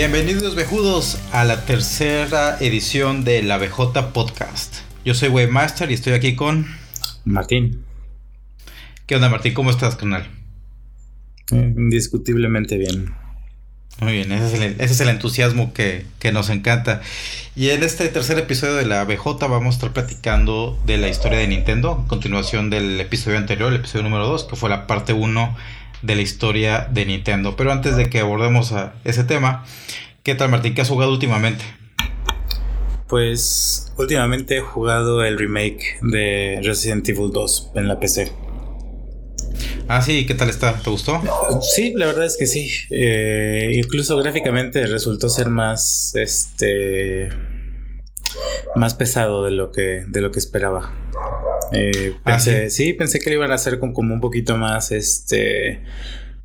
Bienvenidos vejudos a la tercera edición de la BJ Podcast. Yo soy Webmaster y estoy aquí con Martín. ¿Qué onda Martín? ¿Cómo estás, canal? Eh, indiscutiblemente bien. Muy bien, ese es el, entusiasmo que, nos encanta. Y en este tercer episodio de la BJ vamos a estar platicando de la historia de Nintendo, en continuación del episodio anterior, el episodio número 2, que fue la parte 1 de la historia de Nintendo. Pero antes de que abordemos a ese tema, ¿qué tal Martín? ¿Qué has jugado últimamente? Pues últimamente he jugado el remake de Resident Evil 2 en la PC. Ah, sí, ¿qué tal está? ¿Te gustó? Sí, la verdad es que sí. Eh, incluso gráficamente resultó ser más, este, más pesado de lo que, de lo que esperaba. Eh, ah, pensé, sí? pensé que lo iban a hacer como un poquito más, este,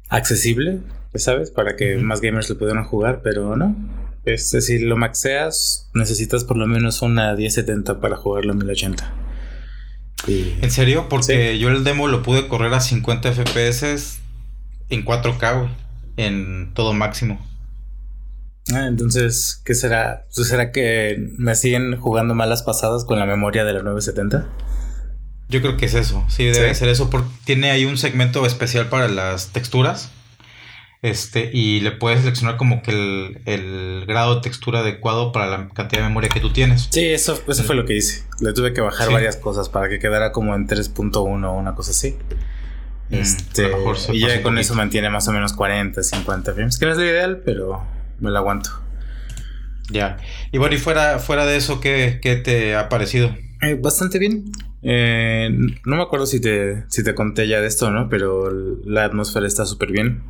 accesible, ¿sabes? Para que más gamers lo pudieran jugar, pero no. Es decir, lo maxeas, necesitas por lo menos una 1070 para jugarlo en 1080. ¿En serio? Porque yo el demo lo pude correr a 50 FPS en 4K, En todo máximo. Ah, entonces, ¿qué será? ¿Será que me siguen jugando malas pasadas con la memoria de la 970? Yo creo que es eso, sí, debe ser eso, porque tiene ahí un segmento especial para las texturas. Este, y le puedes seleccionar como que el, grado de textura adecuado para la cantidad de memoria que tú tienes. Sí, eso, eso fue lo que hice. Le tuve que bajar varias cosas para que quedara como en 3.1 o una cosa así. Mm, este, y ya con eso mantiene más o menos 40, 50 frames, que no es lo ideal, pero me lo aguanto. Ya. Y bueno, y fuera, fuera de eso, ¿qué, te ha parecido? Eh, bastante bien. Eh, no me acuerdo si te, si te conté ya de esto, ¿no? Pero la atmósfera está súper bien.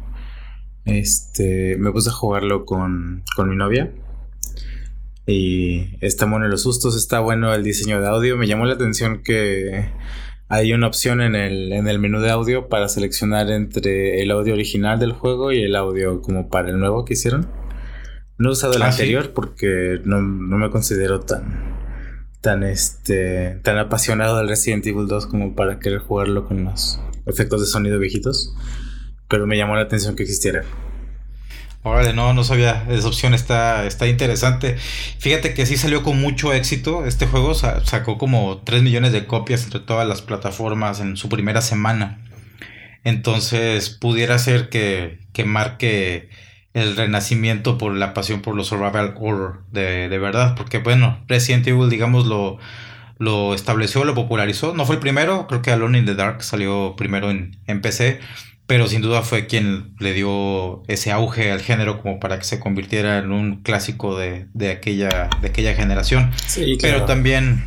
Este, me puse a jugarlo con, mi novia. Y está bueno los sustos, está bueno el diseño de audio. Me llamó la atención que hay una opción en el, en el menú de audio para seleccionar entre el audio original del juego y el audio como para el nuevo que hicieron. No he usado el ah, anterior porque no, me considero tan tan este tan apasionado del Resident Evil 2 como para querer jugarlo con los efectos de sonido viejitos pero me llamó la atención que existiera. Órale, no, no sabía, esa opción está, está interesante. Fíjate que sí salió con mucho éxito. Este juego sacó como 3 millones de copias entre todas las plataformas en su primera semana. Entonces pudiera ser que, que marque el renacimiento por la pasión por los survival horror de, de verdad. Porque bueno, Resident Evil, digamos, lo, lo estableció, lo popularizó. No fue el primero, creo que Alone in the Dark salió primero en, en PC pero sin duda fue quien le dio ese auge al género como para que se convirtiera en un clásico de, aquella, de aquella generación. Sí, Pero también,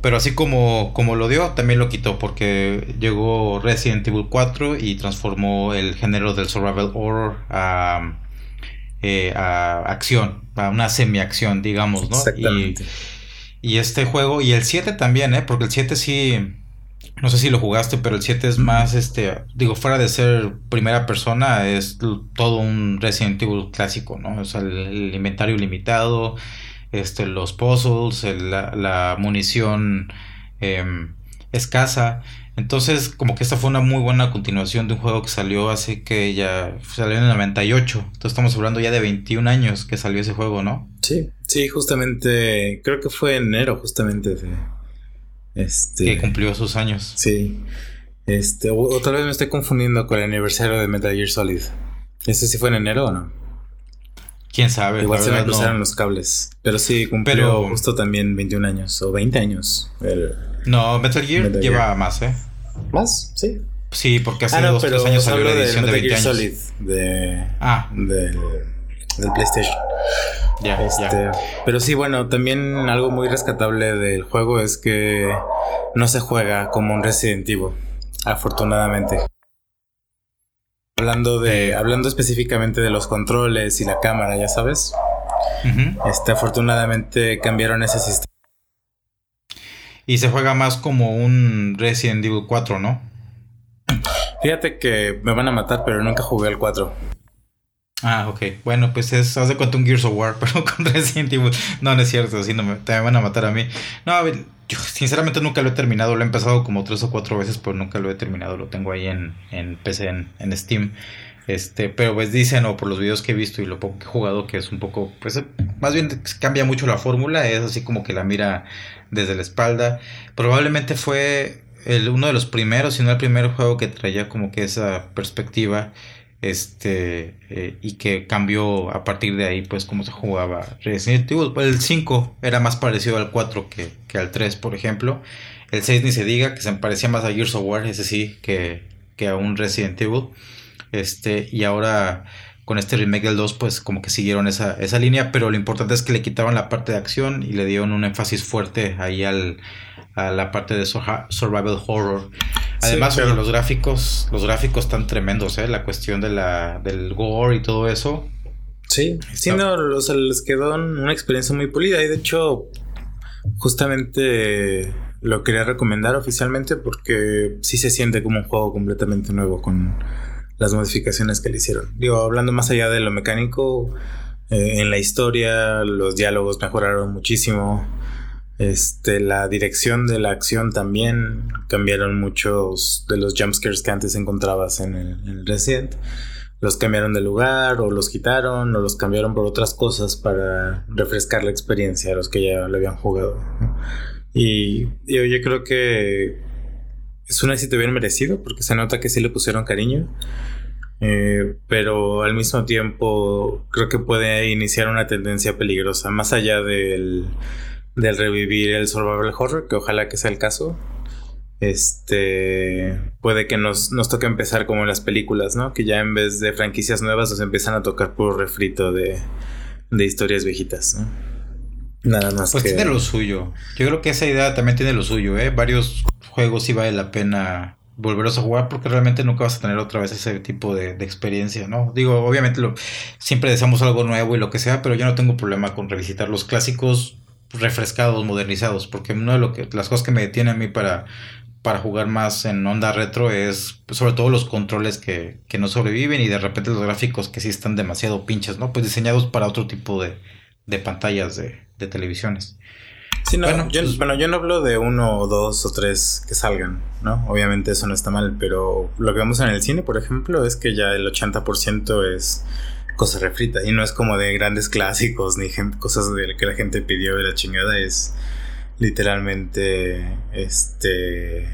pero así como, como lo dio, también lo quitó porque llegó Resident Evil 4 y transformó el género del survival horror a, eh, a acción, a una semi-acción, digamos, ¿no? Y, y este juego, y el 7 también, ¿eh? Porque el 7 sí no sé si lo jugaste, pero el 7 es más, este, digo, fuera de ser primera persona, es todo un Resident Evil clásico, ¿no? O sea, el, inventario limitado, este, los puzzles, la, munición em, escasa. Entonces, como que esta fue una muy buena continuación de un juego que salió hace que ya salió en el 98. Entonces estamos hablando ya de 21 años que salió ese juego, ¿no? Sí, sí, justamente, creo que fue enero justamente de, este, que cumplió sus años. Sí. Este, o, tal vez me estoy confundiendo con el aniversario de Metal Gear Solid. ¿Ese sí fue en enero o no? Quién sabe. Igual se me cruzaron los cables. Pero sí, cumplió justo también 21 años o 20 años. No, Metal Gear lleva más, ¿eh? ¿Más? Sí. Sí, porque hace ah, dos, tres años salió la edición de, 20 Gear Solid de, ah. del PlayStation. Este, pero sí, bueno, también algo muy rescatable del juego es que no se juega como un Resident Evil, afortunadamente. Hablando de, hablando específicamente de los controles y la cámara, ya sabes. Este, afortunadamente cambiaron ese sistema. Y se juega más como un Resident Evil 4, ¿no? Fíjate que me van a matar, pero nunca jugué al 4. Ah, ok. Bueno, pues es, haz de cuenta un Gears of War, pero con Resident Evil. No, no es cierto, así no me, te van a matar a mí. No, a ver, yo sinceramente nunca lo he terminado. Lo he empezado como tres o cuatro veces, pero nunca lo he terminado. Lo tengo ahí en, en PC, en, Steam. Este, pero pues dicen, o por los videos que he visto y lo poco que he jugado, que es un poco, pues más bien cambia mucho la fórmula, es así como que la mira desde la espalda. Probablemente fue el, uno de los primeros, si no el primer juego que traía como que esa perspectiva este eh, y que cambió a partir de ahí pues cómo se jugaba Resident Evil. El 5 era más parecido al 4 que, que, al 3 por ejemplo. El 6 ni se diga que se parecía más a Gears of War ese sí que, que a un Resident Evil este y ahora con este remake del 2 pues como que siguieron esa, esa línea pero lo importante es que le quitaban la parte de acción y le dieron un énfasis fuerte ahí al a la parte de survival horror. Además, los gráficos, los gráficos están tremendos, ¿eh? La cuestión de la, del gore y todo eso. Sí, sí, no, les quedó una experiencia muy pulida y de hecho, justamente lo quería recomendar oficialmente porque sí se siente como un juego completamente nuevo con las modificaciones que le hicieron. Digo, hablando más allá de lo mecánico, eh, en la historia los diálogos mejoraron muchísimo. Este, la dirección de la acción también cambiaron muchos de los jumpscares que antes encontrabas en el, Resident. Los cambiaron de lugar o los quitaron o los cambiaron por otras cosas para refrescar la experiencia a los que ya lo habían jugado. Y, yo creo que es un éxito bien merecido porque se nota que sí le pusieron cariño. Eh, pero al mismo tiempo creo que puede iniciar una tendencia peligrosa, más allá del del revivir el survival horror, que ojalá que sea el caso. Este puede que nos, nos toque empezar como en las películas, ¿no? Que ya en vez de franquicias nuevas nos empiezan a tocar puro refrito de, de historias viejitas, ¿no? Nada más. Pues tiene lo suyo. Yo creo que esa idea también tiene lo suyo, ¿eh? Varios juegos sí vale la pena volveros a jugar porque realmente nunca vas a tener otra vez ese tipo de, experiencia, ¿no? Digo, obviamente lo, siempre deseamos algo nuevo y lo que sea, pero yo no tengo problema con revisitar los clásicos refrescados, modernizados, porque una de lo que, las cosas que me detienen a mí para, para jugar más en onda retro es pues, sobre todo los controles que, que, no sobreviven y de repente los gráficos que sí están demasiado pinches, ¿no? Pues diseñados para otro tipo de, de pantallas de, de televisiones. Sí, no, bueno, yo, pues bueno, yo no hablo de uno o dos o tres que salgan, ¿no? Obviamente eso no está mal, pero lo que vemos en el cine, por ejemplo, es que ya el 80% es cosa refrita. Y no es como de grandes clásicos ni cosas de que la gente pidió de la chingada. Es literalmente este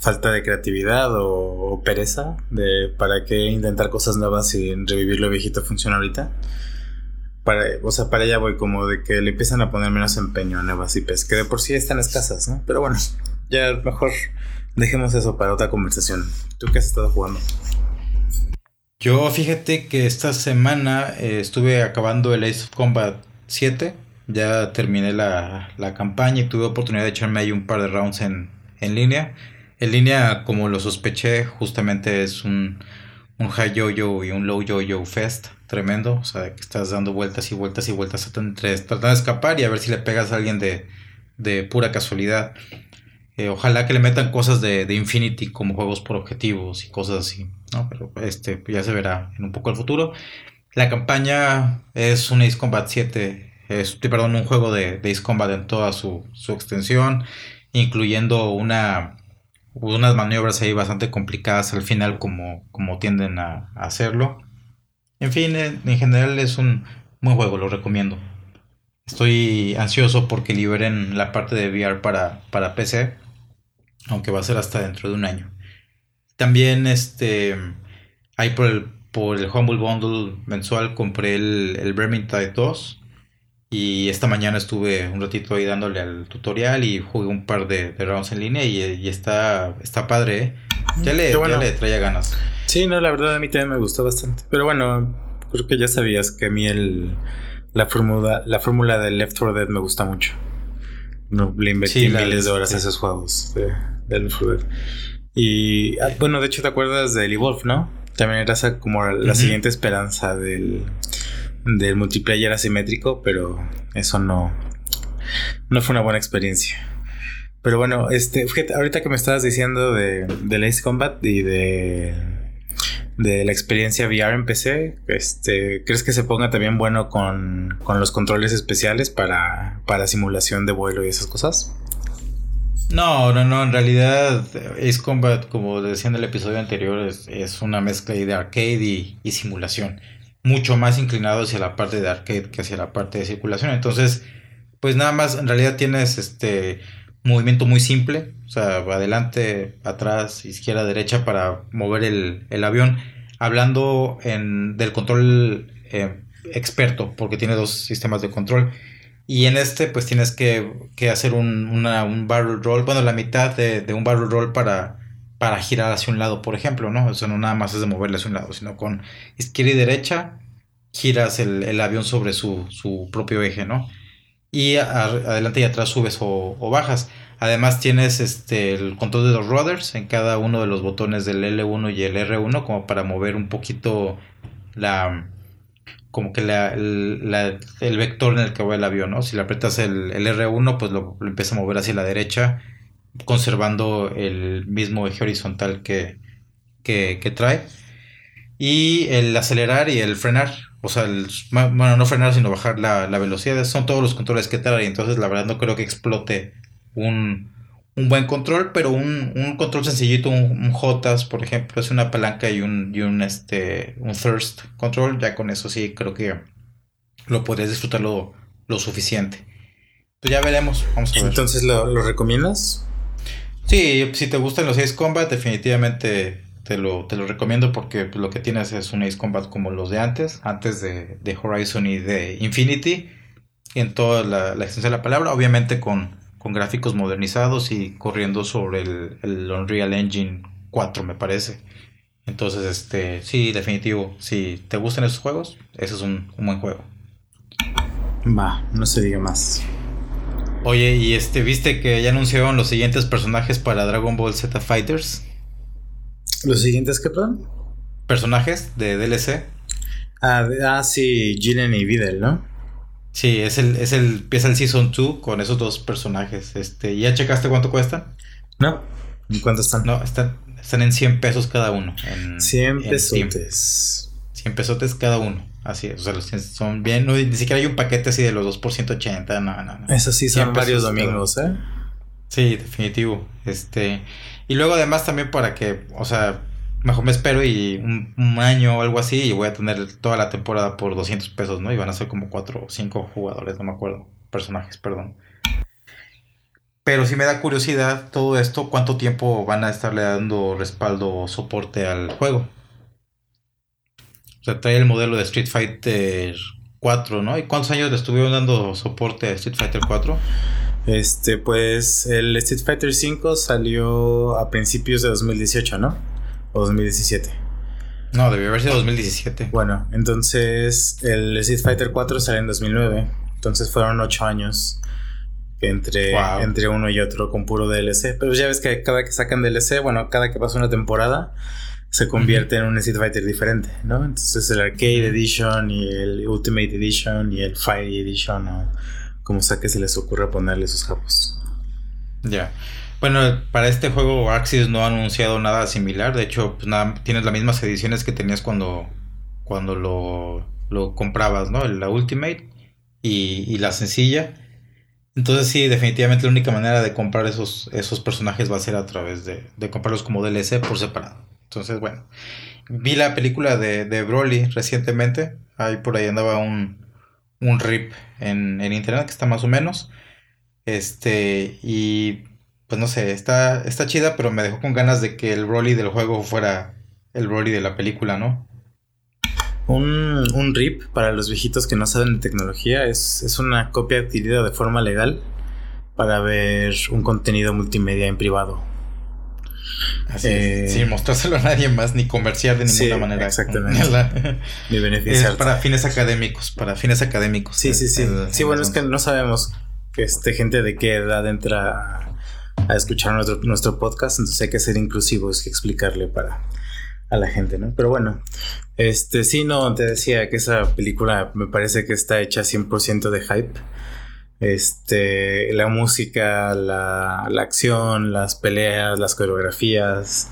falta de creatividad o, pereza de para qué intentar cosas nuevas y revivir lo viejito funciona ahorita. Para, o sea, para allá voy como de que le empiezan a poner menos empeño a nuevas IPs, que de por sí están escasas, ¿no? Pero bueno, ya mejor dejemos eso para otra conversación. ¿Tú qué has estado jugando? Yo fíjate que esta semana eh, estuve acabando el Ace of Combat 7. Ya terminé la, campaña y tuve oportunidad de echarme ahí un par de rounds en, línea. En línea, como lo sospeché, justamente es un, un high yo-yo y un low yo-yo fest tremendo. O sea, que estás dando vueltas y vueltas y vueltas tratando de escapar y a ver si le pegas a alguien de, de pura casualidad. Eh, ojalá que le metan cosas de, de, Infinity como juegos por objetivos y cosas así, ¿no? Pero este ya se verá en un poco el futuro. La campaña es un Ace Combat 7, es, perdón, un juego de, de Ace Combat en toda su, su extensión, incluyendo una, unas maniobras ahí bastante complicadas al final como, como tienden a, hacerlo. En fin, en, en general es un buen juego, lo recomiendo. Estoy ansioso porque liberen la parte de VR para, para PC aunque va a ser hasta dentro de un año. También este, hay por el, por el Humble Bundle mensual compré el, el Vermintide 2 y esta mañana estuve un ratito ahí dándole al tutorial y jugué un par de, rounds en línea y, está, está padre. ¿eh? Ya, le, ya le traía ganas. Sí, no, la verdad a mí también me gustó bastante. Pero bueno, creo que ya sabías que a mí el, la fórmula la fórmula del Left 4 Dead me gusta mucho. No, le invertí miles de horas a esos juegos del Y ah, bueno, de hecho, ¿te acuerdas del Evolve, no? También era como la siguiente esperanza del, del multiplayer asimétrico, pero eso no, no fue una buena experiencia. Pero bueno, este, ahorita que me estabas diciendo de, de Ace Combat y de, de la experiencia VR en PC, este, ¿crees que se ponga también bueno con, con los controles especiales para, para simulación de vuelo y esas cosas? No, no, no, en realidad Ace Combat, como decía en el episodio anterior, es, una mezcla de arcade y, simulación. Mucho más inclinado hacia la parte de arcade que hacia la parte de circulación. Entonces, pues nada más, en realidad tienes este movimiento muy simple, o sea, adelante, atrás, izquierda, derecha para mover el, avión. Hablando en, del control eh, experto, porque tiene dos sistemas de control. Y en este, pues tienes que, hacer un, barrel roll, bueno, la mitad de, un barrel roll para, para girar hacia un lado, por ejemplo, ¿no? Eso no nada más es de moverle hacia un lado, sino con izquierda y derecha giras el, avión sobre su, propio eje, ¿no? Y adelante y atrás subes o, bajas. Además tienes este, el control de los rudders en cada uno de los botones del L1 y el R1 como para mover un poquito la, como que el vector en el que va el avión, ¿no? Si le aprietas el, R1, pues lo, empieza a mover hacia la derecha, conservando el mismo eje horizontal que, que, trae. Y el acelerar y el frenar, o sea, bueno, no frenar, sino bajar la, la velocidad, son todos los controles que trae. Entonces, la verdad, no creo que explote un, un buen control, pero un, control sencillito, un, Jotas, por ejemplo, es una palanca y un, y un, este, un Thirst control, ya con eso sí creo que lo podrías disfrutar lo, suficiente. Pues ya veremos, vamos a ver. Entonces, ¿lo, recomiendas? Sí, si te gustan los Ace Combat, definitivamente te lo, te lo recomiendo porque pues, lo que tienes es un Ace Combat como los de antes, antes de, de Horizon y de Infinity, en toda la, la extensión de la palabra, obviamente con con gráficos modernizados y corriendo sobre el, Unreal Engine 4, me parece. Entonces, este, sí, definitivo. Si te gustan esos juegos, ese es un, buen juego. Va, no se diga más. Oye, ¿y este viste que ya anunciaron los siguientes personajes para Dragon Ball Z Fighters? ¿Los siguientes qué, perdón? Personajes de DLC. Ah, ah sí, Jiren y Videl, ¿no? Sí, es el, es el, empieza el Season 2 con esos dos personajes. Este, ¿Ya checaste cuánto cuestan? No. ¿En cuánto están? No, están, están en 100 pesos cada uno. En, 100 pesos. 100 pesos cada uno. Así es, o sea, los son bien, no, ni siquiera hay un paquete así de los 2 por 180, no, no, no. Eso sí son varios domingos, ¿eh? Sí, definitivo. Este, y luego además también para que, o sea, mejor me espero y un, año o algo así y voy a tener toda la temporada por 200 pesos, ¿no? Y van a ser como 4 o 5 jugadores, no me acuerdo, personajes, perdón. Pero si me da curiosidad todo esto, ¿cuánto tiempo van a estarle dando respaldo o soporte al juego? O sea, trae el modelo de Street Fighter 4, ¿no? ¿Y cuántos años le estuvieron dando soporte a Street Fighter 4? Este, pues el Street Fighter 5 salió a principios de 2018, ¿no? ¿O 2017? No, debió haber sido 2017. Bueno, entonces el Street Fighter 4 salió en 2009. Entonces fueron 8 años entre, entre uno y otro con puro DLC. Pero ya ves que cada que sacan DLC, bueno, cada que pasa una temporada, se convierte en un Street Fighter diferente, ¿no? Entonces el Arcade Edition y el Ultimate Edition y el Fire Edition, o como sea que se les ocurra ponerle sus japos. Ya. Bueno, para este juego Axis no ha anunciado nada similar. De hecho, pues nada, tienes las mismas ediciones que tenías cuando, cuando lo, lo comprabas, ¿no? La Ultimate y, la sencilla. Entonces sí, definitivamente la única manera de comprar esos, esos personajes va a ser a través de, de comprarlos como DLC por separado. Entonces, bueno. Vi la película de, de Broly recientemente. Ahí por ahí andaba un, un rip en, en internet que está más o menos. Este, y pues no sé, está, está chida, pero me dejó con ganas de que el Broly del juego fuera el Broly de la película, ¿no? Un, un RIP, para los viejitos que no saben de tecnología, es, es una copia adquirida de forma legal para ver un contenido multimedia en privado. Así es. Eh, Sin mostrárselo a nadie más ni comerciar de ninguna manera. Exactamente. ni beneficiar. Es para fines académicos, para fines académicos. Sí, sí, sí. sí, bueno, es que no sabemos que este, gente de qué edad entra a escuchar nuestro, nuestro podcast, entonces hay que ser inclusivos y explicarle para a la gente, ¿no? Pero bueno, este sí, no, te decía que esa película me parece que está hecha 100% de hype. Este, la música, la, acción, las peleas, las coreografías,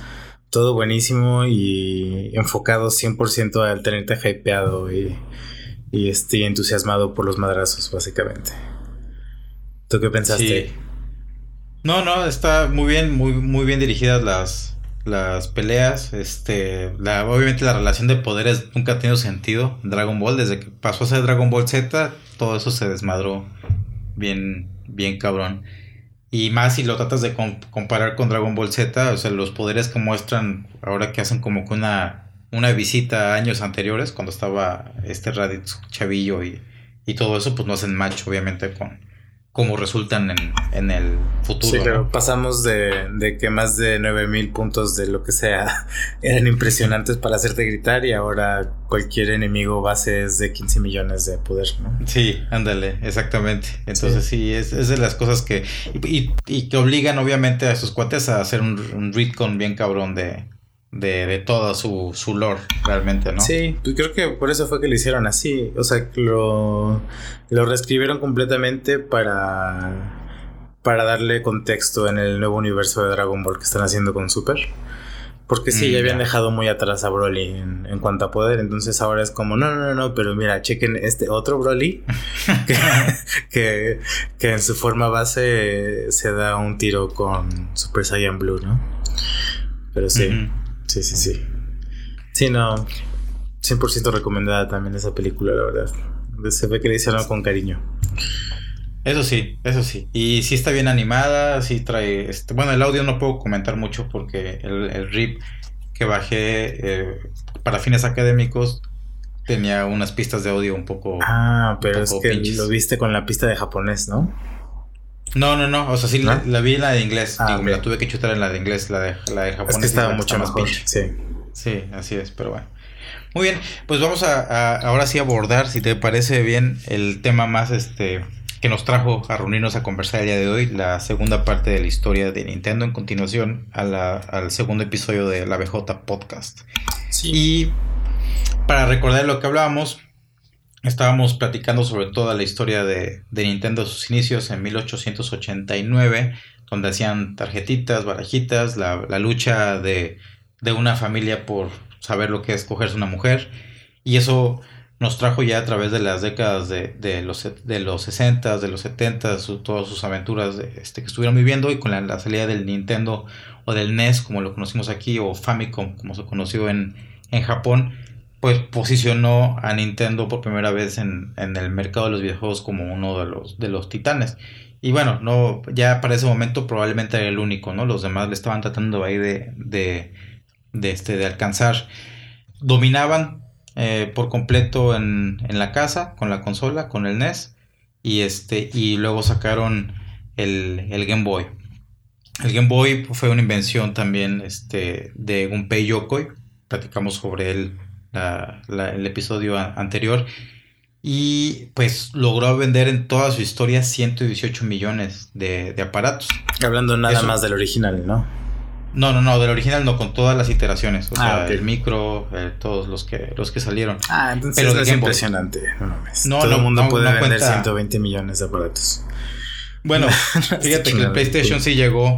todo buenísimo y enfocado 100% al tenerte hypeado y, y este, entusiasmado por los madrazos, básicamente. ¿Tú qué pensaste? No, no, está muy bien, muy, muy bien dirigidas las, las peleas. Este, obviamente la relación de poderes nunca ha tenido sentido. Dragon Ball, desde que pasó a ser Dragon Ball Z, todo eso se desmadró bien, bien cabrón. Y más si lo tratas de comparar con Dragon Ball Z, o sea, los poderes que muestran ahora que hacen como que una, una visita a años anteriores, cuando estaba este Raditz chavillo y, y todo eso, pues no hacen match, obviamente, con, cómo resultan en, en el futuro. Sí, pero pasamos de, de, que más de 9000 puntos de lo que sea eran impresionantes para hacerte gritar y ahora cualquier enemigo base es de 15 millones de poder, ¿no? Sí, ándale, exactamente. Entonces sí, es, es, de las cosas que... Y, y, que obligan obviamente a sus cuates a hacer un, un retcon bien cabrón de, de, de todo su, su lore, realmente, ¿no? Sí, pues creo que por eso fue que lo hicieron así. O sea, lo, lo reescribieron completamente para, para darle contexto en el nuevo universo de Dragon Ball que están haciendo con Super. Porque sí, ya mm, habían dejado muy atrás a Broly en, cuanto a poder. Entonces ahora es como, no, no, no, pero mira, chequen este otro Broly que, que, en su forma base se da un tiro con Super Saiyan Blue, ¿no? Pero sí. Sí, sí, sí. Sí, no. 100% recomendada también esa película, la verdad. Se ve que le hicieron con cariño. Eso sí, eso sí. Y sí está bien animada, sí trae... Este, bueno, el audio no puedo comentar mucho porque el, RIP que bajé eh, para fines académicos tenía unas pistas de audio un poco... Ah, pero es que lo viste con la pista de japonés, ¿no? No, no, no. O sea, sí la, vi en la de inglés. Ah, me la tuve que chutar en la de inglés, la de, la de japonés. Es que estaba mucho más pinche. Sí. Sí, así es, pero bueno. Muy bien, pues vamos a, ahora sí abordar, si te parece bien, el tema más este que nos trajo a reunirnos a conversar el día de hoy, la segunda parte de la historia de Nintendo en continuación a la, al segundo episodio de la BJ Podcast. Sí. Y para recordar lo que hablábamos, estábamos platicando sobre toda la historia de, Nintendo, sus inicios en 1889, donde hacían tarjetitas, barajitas, la, lucha de, una familia por saber lo que es cogerse una mujer. Y eso nos trajo ya a través de las décadas de, los, de los 60, de los 70, todas sus aventuras este, que estuvieron viviendo y con la, salida del Nintendo o del NES, como lo conocimos aquí, o Famicom, como se conoció en, en Japón pues posicionó a Nintendo por primera vez en, el mercado de los videojuegos como uno de los, de los titanes. Y bueno, no, ya para ese momento probablemente era el único, ¿no? Los demás le estaban tratando ahí de, de, de, este, de alcanzar. Dominaban eh, por completo en, en, la casa, con la consola, con el NES. Y, este, y luego sacaron el, el Game Boy. El Game Boy fue una invención también este, de Gunpei Yokoi. Platicamos sobre él el episodio anterior. Y pues logró vender en toda su historia 118 millones de, aparatos. Hablando nada más del original, ¿no? No, no, no, del original no, con todas las iteraciones. O ah, sea, el micro, eh, todos los que, los que salieron. Ah, entonces Pero es impresionante. No, Todo el mundo puede vender 120 millones de aparatos. Bueno, fíjate que el PlayStation sí llegó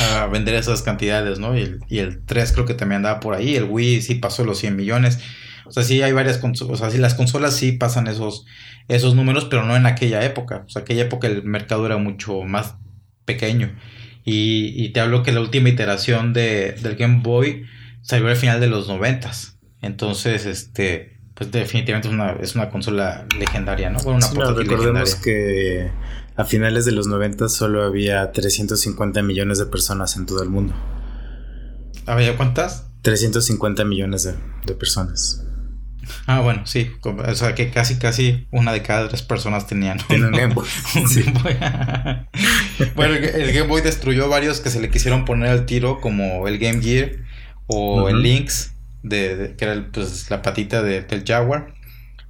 a vender esas cantidades, ¿no? Y el, 3 creo que también andaba por ahí. El Wii sí pasó los 100 millones. O sea, sí hay varias consolas. O sea, sí las consolas sí pasan esos, esos números, pero no en aquella época. O sea, aquella época el mercado era mucho más pequeño. Y, te hablo que la última iteración de, del Game Boy salió al final de los 90. Entonces, este, pues definitivamente es una, es una consola legendaria, ¿no? Bueno, una recordemos que a finales de los 90 solo había 350 millones de personas en todo el mundo. ¿Había cuántas? 350 millones de, personas. Ah, bueno, sí. O sea, que casi, casi una de cada tres personas tenían un Game Boy. bueno, el, Game Boy destruyó varios que se le quisieron poner al tiro, como el Game Gear o el Lynx, de, que era pues, la patita del Jaguar.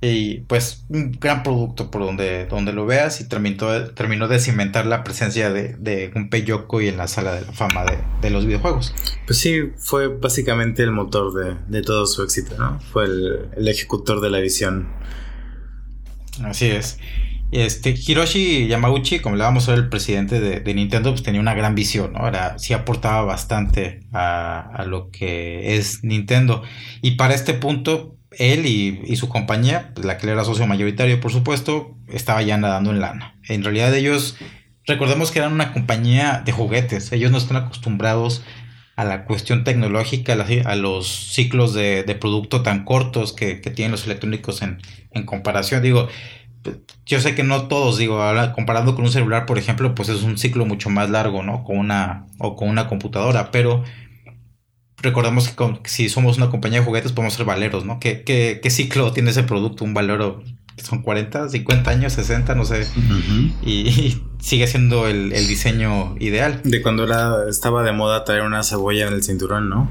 Y pues un gran producto por donde, donde lo veas y terminó, terminó de cimentar la presencia de, de Gunpei Yokoi en la sala de la fama de, los videojuegos. Pues sí, fue básicamente el motor de, todo su éxito, ¿no? Fue el, ejecutor de la visión. Así es. Este, Hiroshi Yamauchi, como le vamos a ver, el presidente de, Nintendo, pues tenía una gran visión, ¿no? Era, sí aportaba bastante a, a lo que es Nintendo. Y para este punto, él y, su compañía, pues, la que era socio mayoritario, por supuesto, estaba ya nadando en lana. En realidad ellos recordemos que eran una compañía de juguetes. Ellos no están acostumbrados a la cuestión tecnológica, a los ciclos de, producto tan cortos que, tienen los electrónicos en, en, comparación. Digo, yo sé que no todos, digo, ahora comparando con un celular, por ejemplo, pues es un ciclo mucho más largo, ¿no? Con una, o con una computadora, pero recordemos que, si somos una compañía de juguetes podemos ser valeros, ¿no? ¿Qué, qué, qué ciclo tiene ese producto? Un valero son 40, 50 años, 60, no sé. y, sigue siendo el, diseño ideal. De cuando estaba de moda traer una cebolla en el cinturón, ¿no?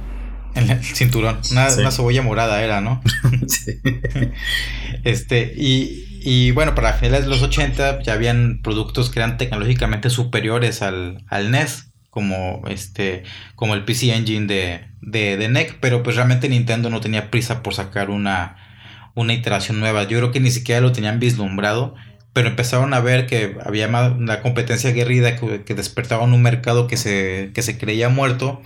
En el cinturón. Una, cebolla morada era, ¿no? sí. este, y, y, bueno, para finales de los 80 ya habían productos que eran tecnológicamente superiores al, al NES. Como este. Como el PC Engine de, de, de NEC. Pero pues realmente Nintendo no tenía prisa por sacar una una iteración nueva. Yo creo que ni siquiera lo tenían vislumbrado, pero empezaron a ver que había una competencia aguerrida que, despertaba en un mercado que se, que se creía muerto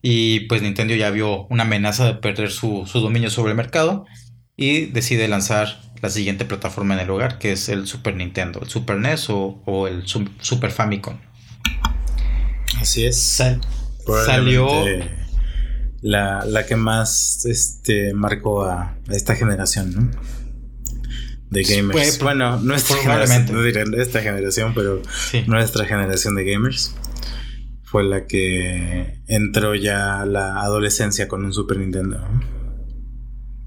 y pues Nintendo ya vio una amenaza de perder su, dominio sobre el mercado y decide lanzar la siguiente plataforma en el hogar, que es el Super Nintendo, el Super NES o, el Super Famicom. Así es. salió la, la que más este, marcó a, esta generación, ¿no? De gamers. Pues, bueno, nuestra generación, no diré esta generación, pero nuestra generación de gamers fue la que entró ya a la adolescencia con un Super Nintendo.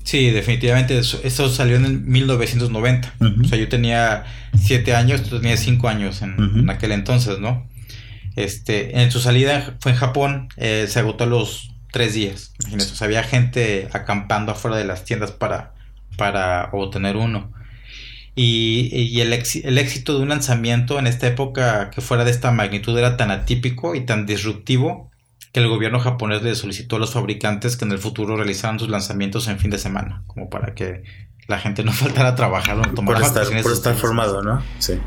Sí, definitivamente. Eso, salió en 1990. O sea, yo tenía 7 años, tú tenías 5 años en, aquel entonces, ¿no? Este, en su salida fue en Japón, eh, se agotó los tres días. O sea, había gente acampando afuera de las tiendas para, para obtener uno. Y, el, el, éxito de un lanzamiento en esta época que fuera de esta magnitud era tan atípico y tan disruptivo que el gobierno japonés le solicitó a los fabricantes que en el futuro realizaran sus lanzamientos en fin de semana, como para que la gente no faltara a trabajar o tomar por estar, por estar formado, ¿no? Sí.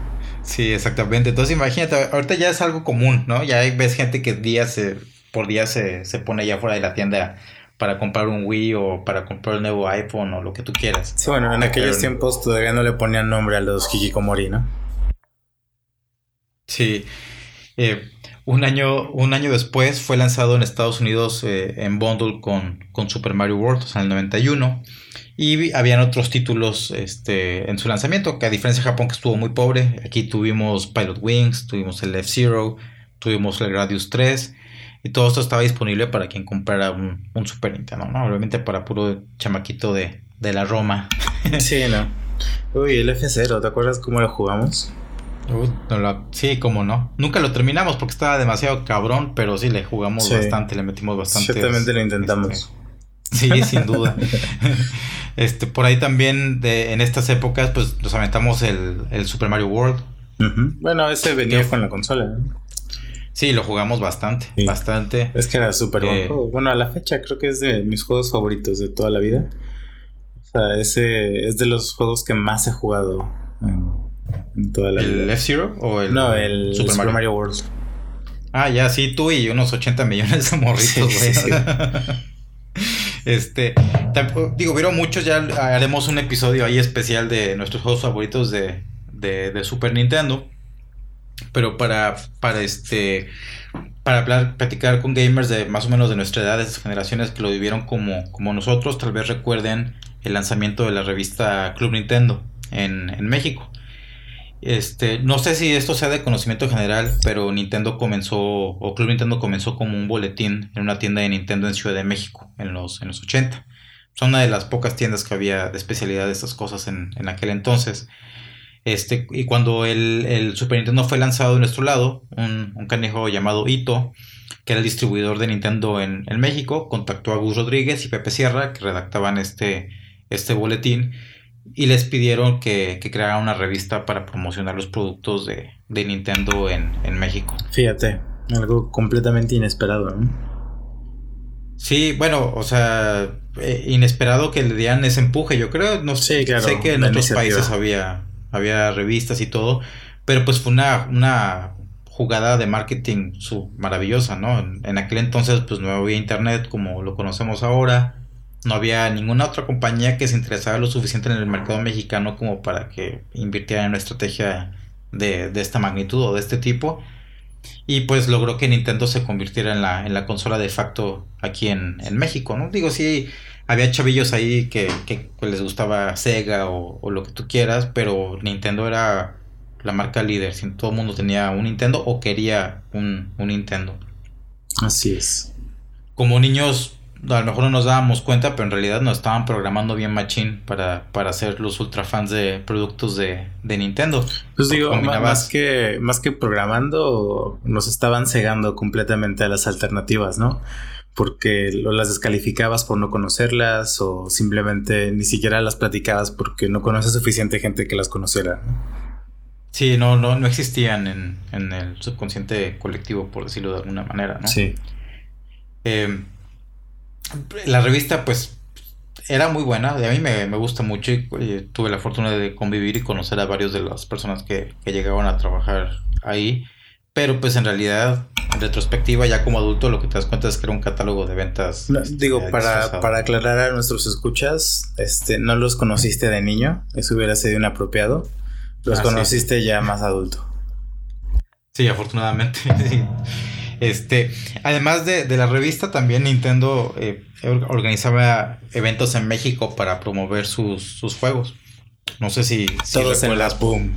Sí, exactamente. Entonces imagínate, ahorita ya es algo común, ¿no? Ya ves gente que días se por día se, pone allá fuera de la tienda para comprar un Wii o para comprar el nuevo iPhone o lo que tú quieras. Sí, bueno, en aquellos tiempos todavía no le ponían nombre a los Hikikomori, ¿no? Sí. Eh, un, año, un año después fue lanzado en Estados Unidos eh, en bundle con, con, Super Mario World, o sea, en el 91. Y habían otros títulos este, en su lanzamiento, que a diferencia de Japón, que estuvo muy pobre. Aquí tuvimos Pilot Wings, tuvimos el F-Zero, tuvimos el Gradius 3 y todo esto estaba disponible para quien comprara un, Super Nintendo, ¿no? Obviamente para puro chamaquito de, la Roma. sí, no. Uy, el F0, ¿te acuerdas cómo lo jugamos? sí, cómo no. Nunca lo terminamos porque estaba demasiado cabrón, pero sí le jugamos bastante, le metimos bastante. Ciertamente lo intentamos. Este, sí, sin duda. este, por ahí también de, en estas épocas, pues nos aventamos el, Super Mario World. Bueno, ese venía con la consola. ¿no? Sí, lo jugamos bastante, bastante. Es que era súper eh, bueno. a la fecha creo que es de mis juegos favoritos de toda la vida. O sea, ese es de los juegos que más he jugado en, toda la vida. ¿El F-Zero o el No, el Super, Mario. World. Ah, ya, sí, tú y unos 80 millones de morritos, güey. este, digo, vieron muchos, ya haremos un episodio ahí especial de nuestros juegos favoritos de, de, Super Nintendo. Pero para, para este para hablar, platicar con gamers de más o menos de nuestra edad, de esas generaciones que lo vivieron como, como nosotros, tal vez recuerden el lanzamiento de la revista Club Nintendo en, en México. Este, no sé si esto sea de conocimiento general, pero Nintendo comenzó, o Club Nintendo comenzó como un boletín en una tienda de Nintendo en Ciudad de México en los, en los 80. Son una de las pocas tiendas que había de especialidad de estas cosas en, en aquel entonces. Este, y cuando el, Super Nintendo fue lanzado de nuestro lado, un, un canejo llamado Ito, que era el distribuidor de Nintendo en, México, contactó a Gus Rodríguez y Pepe Sierra, que redactaban este, este boletín, y les pidieron que, que crearan una revista para promocionar los productos de, Nintendo en, México. Fíjate, algo completamente inesperado, ¿no? Sí, bueno, o sea, eh, inesperado que le dieran ese empuje, yo creo, no sé, sé que en otros países había había revistas y todo, pero pues fue una, una jugada de marketing su, maravillosa, ¿no? En, aquel entonces pues no había internet como lo conocemos ahora, no había ninguna otra compañía que se interesara lo suficiente en el mercado mexicano como para que invirtiera en una estrategia de, de esta magnitud o de este tipo. Y pues logró que Nintendo se convirtiera en la, en la consola de facto aquí en, en México, ¿no? Digo, sí, había chavillos ahí que, que les gustaba Sega o, o, lo que tú quieras, pero Nintendo era la marca líder. Todo el mundo tenía un Nintendo o quería un, un Nintendo. Así es. Como niños a lo mejor no nos dábamos cuenta, pero en realidad nos estaban programando bien machín para, para ser los ultra fans de productos de, de Nintendo. Pues digo, más que, más que programando, nos estaban cegando completamente a las alternativas, ¿no? Porque las descalificabas por no conocerlas o simplemente ni siquiera las platicabas porque no conoces suficiente gente que las conociera. Sí, no, no, no existían en, en el subconsciente colectivo, por decirlo de alguna manera, ¿no? Sí. Eh, la revista pues era muy buena, a mí me, me gusta mucho y eh, tuve la fortuna de convivir y conocer a varios de las personas que, que, llegaban a trabajar ahí, pero pues en realidad en retrospectiva ya como adulto lo que te das cuenta es que era un catálogo de ventas. No, digo, para, para, aclarar a nuestros escuchas, este, no los conociste de niño, eso hubiera sido inapropiado, los ah, conociste sí. ya más adulto. Sí, afortunadamente. sí. Este, además de, de, la revista, también Nintendo eh, organizaba eventos en México para promover sus, sus juegos. No sé si, si todos en la Boom.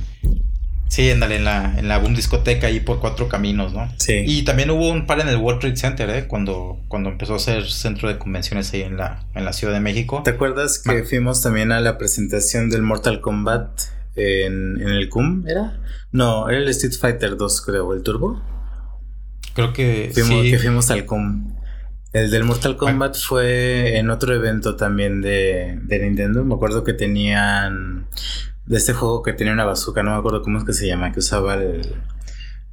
Sí, andale, en la, en la Boom discoteca ahí por cuatro caminos, ¿no? Sí. Y también hubo un par en el World Trade Center, ¿eh? Cuando, cuando empezó a ser centro de convenciones ahí en la, en la Ciudad de México. ¿Te acuerdas que fuimos también a la presentación del Mortal Kombat en, en el CUM? ¿Era? No, era el Street Fighter 2, creo, el Turbo. Creo que fuimos, sí. que fuimos al com. El del Mortal Kombat bueno. fue en otro evento también de, de, Nintendo. Me acuerdo que tenían. De este juego que tenía una bazooka, no me acuerdo cómo es que se llama, que usaba el.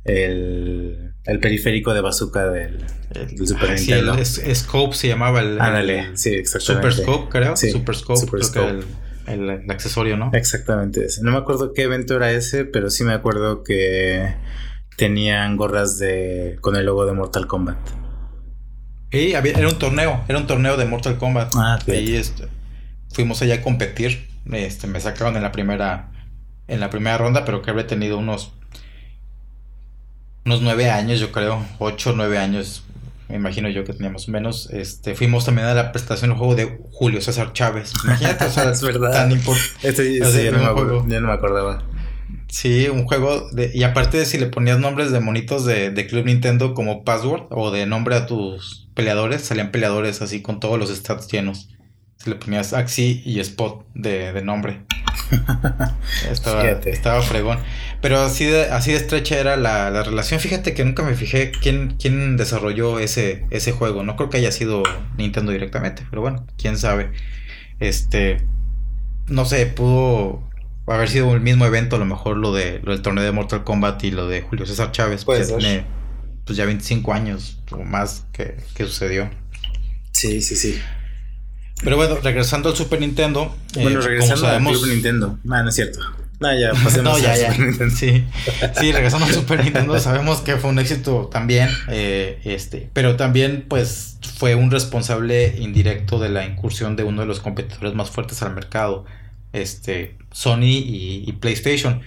El, el periférico de bazooka del, del Super ah, Nintendo. Sí, el, Scope se llamaba el. Ándale, sí, exactamente. Super Scope, creo. Sí, Super Scope. Super creo Scope. Que el, el, el, accesorio, ¿no? Exactamente ese. No me acuerdo qué evento era ese, pero sí me acuerdo que tenían gorras de con el logo de Mortal Kombat. Había, era un torneo, era un torneo de Mortal Kombat. Ah, Ahí este, fuimos allá a competir. Este, me sacaron en la primera en la primera ronda, pero que habré tenido unos unos nueve años, yo creo, ocho, nueve años, me imagino yo que teníamos menos. Este, fuimos también a la presentación del juego de Julio César Chávez. Imagínate, o sea, es verdad. tan importante. Este, sí, ya, no me acuerdo, ya no me acordaba. Sí, un juego de, y aparte de si le ponías nombres de monitos de, de, Club Nintendo como password o de nombre a tus peleadores, salían peleadores así con todos los stats llenos. Si le ponías Axi y Spot de, de nombre. estaba, estaba, fregón. Pero así de, así de estrecha era la, la, relación. Fíjate que nunca me fijé quién, quién desarrolló ese, ese juego. No creo que haya sido Nintendo directamente, pero bueno, quién sabe. Este, no sé, pudo haber sido el mismo evento, a lo mejor lo de lo del torneo de Mortal Kombat y lo de Julio César Chávez, pues ya tiene pues ya 25 años o más que, que, sucedió. Sí, sí, sí. Pero bueno, regresando al Super Nintendo. Bueno, eh, regresando sabemos... al Super Nintendo. Ah, no es cierto. No, ya pasemos no, ya, ya. Sí. sí, regresando al Super Nintendo, sabemos que fue un éxito también. Eh, este, pero también, pues, fue un responsable indirecto de la incursión de uno de los competidores más fuertes al mercado este, Sony y, y PlayStation.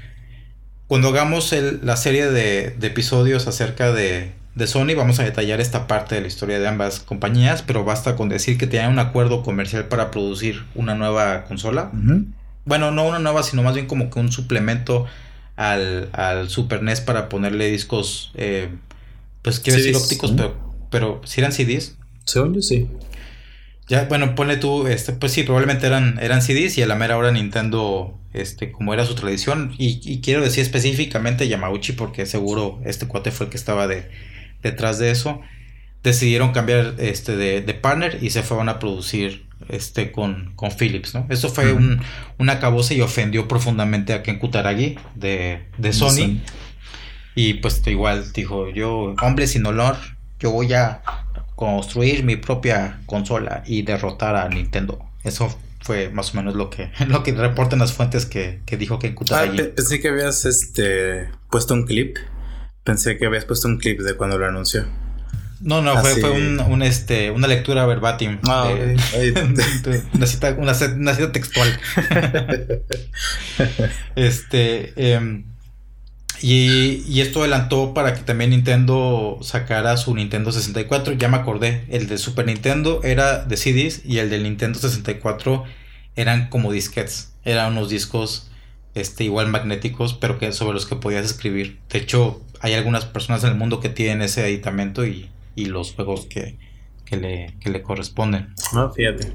Cuando hagamos el, la serie de, de, episodios acerca de, de Sony, vamos a detallar esta parte de la historia de ambas compañías, pero basta con decir que tenían un acuerdo comercial para producir una nueva consola. Uh -huh. Bueno, no una nueva, sino más bien como que un suplemento al, al Super NES para ponerle discos, eh, pues quiero decir ópticos, uh -huh. pero, pero si ¿sí eran CDs. Según yo sí. Ya, bueno, ponle tú, este, pues sí, probablemente eran, eran CDs y a la mera hora Nintendo, este, como era su tradición, y, y, quiero decir específicamente Yamauchi porque seguro este cuate fue el que estaba de, detrás de eso, decidieron cambiar este de, de partner y se fueron a producir este con, con Philips, ¿no? Eso fue uh -huh. un, un acabose y ofendió profundamente a Ken Kutaragi de, de Sony. Y pues igual dijo, yo, hombre sin olor, yo voy a construir mi propia consola y derrotar a Nintendo. Eso fue más o menos lo que lo que reportan las fuentes que, que dijo que ah, pensé que habías este puesto un clip. Pensé que habías puesto un clip de cuando lo anunció. No, no, fue, fue un, un, este, una lectura verbatim. Ah, de, okay. una, cita, una, una, cita textual. este, eh, Y, esto adelantó para que también Nintendo sacara su Nintendo 64. Ya me acordé, el de Super Nintendo era de CDs y el del Nintendo 64 eran como disquets. Eran unos discos este, igual magnéticos, pero que sobre los que podías escribir. De hecho, hay algunas personas en el mundo que tienen ese aditamento y, los juegos que, le, que le corresponden. No, fíjate.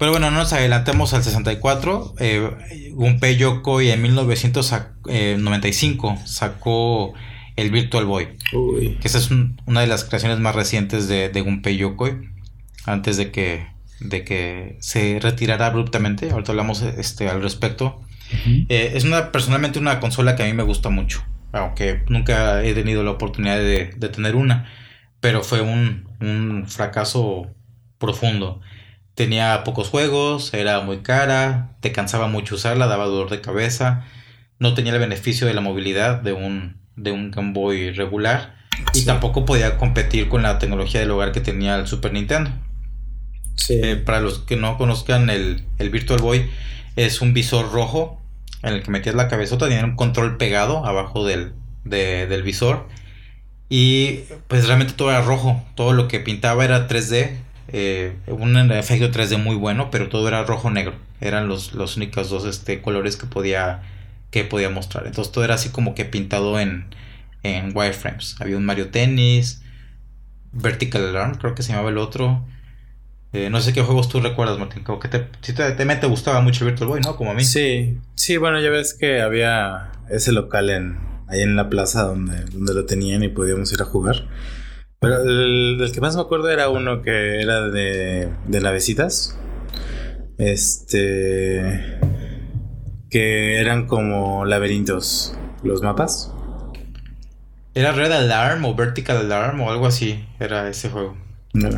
Pero bueno, no nos adelantemos al 64. Eh, Gunpei Yokoi en 1995 sacó el Virtual Boy. Uy. Que esa es una de las creaciones más recientes de, de Gunpei Yokoi. Antes de que, de que se retirara abruptamente. Ahorita hablamos este, al respecto. Eh, es una, personalmente una consola que a mí me gusta mucho. Aunque nunca he tenido la oportunidad de, de tener una. Pero fue un, un fracaso profundo. Tenía pocos juegos, era muy cara, te cansaba mucho usarla, daba dolor de cabeza, no tenía el beneficio de la movilidad de un, de un Game Boy regular y tampoco podía competir con la tecnología del hogar que tenía el Super Nintendo. Eh, para los que no conozcan el, Virtual Boy, es un visor rojo en el que metías la cabezota, tenía un control pegado abajo del, del visor. Y pues realmente todo era rojo, todo lo que pintaba era 3D, eh, un efecto 3D muy bueno, pero todo era rojo-negro. Eran los, los únicos dos este, colores que podía, que podía mostrar. Entonces todo era así como que pintado en, en wireframes. Había un Mario Tennis, Vertical Alarm, creo que se llamaba el otro. Eh, no sé qué juegos tú recuerdas, Martín. Como que te, si te, te, gustaba mucho Virtual Boy, ¿no? Como a mí. Sí, sí, bueno, ya ves que había ese local en, ahí en la plaza donde, donde lo tenían y podíamos ir a jugar. Pero el, que más me acuerdo era uno que era de, de navecitas. Este. Que eran como laberintos los mapas. Era Red Alarm o Vertical Alarm o algo así. Era ese juego.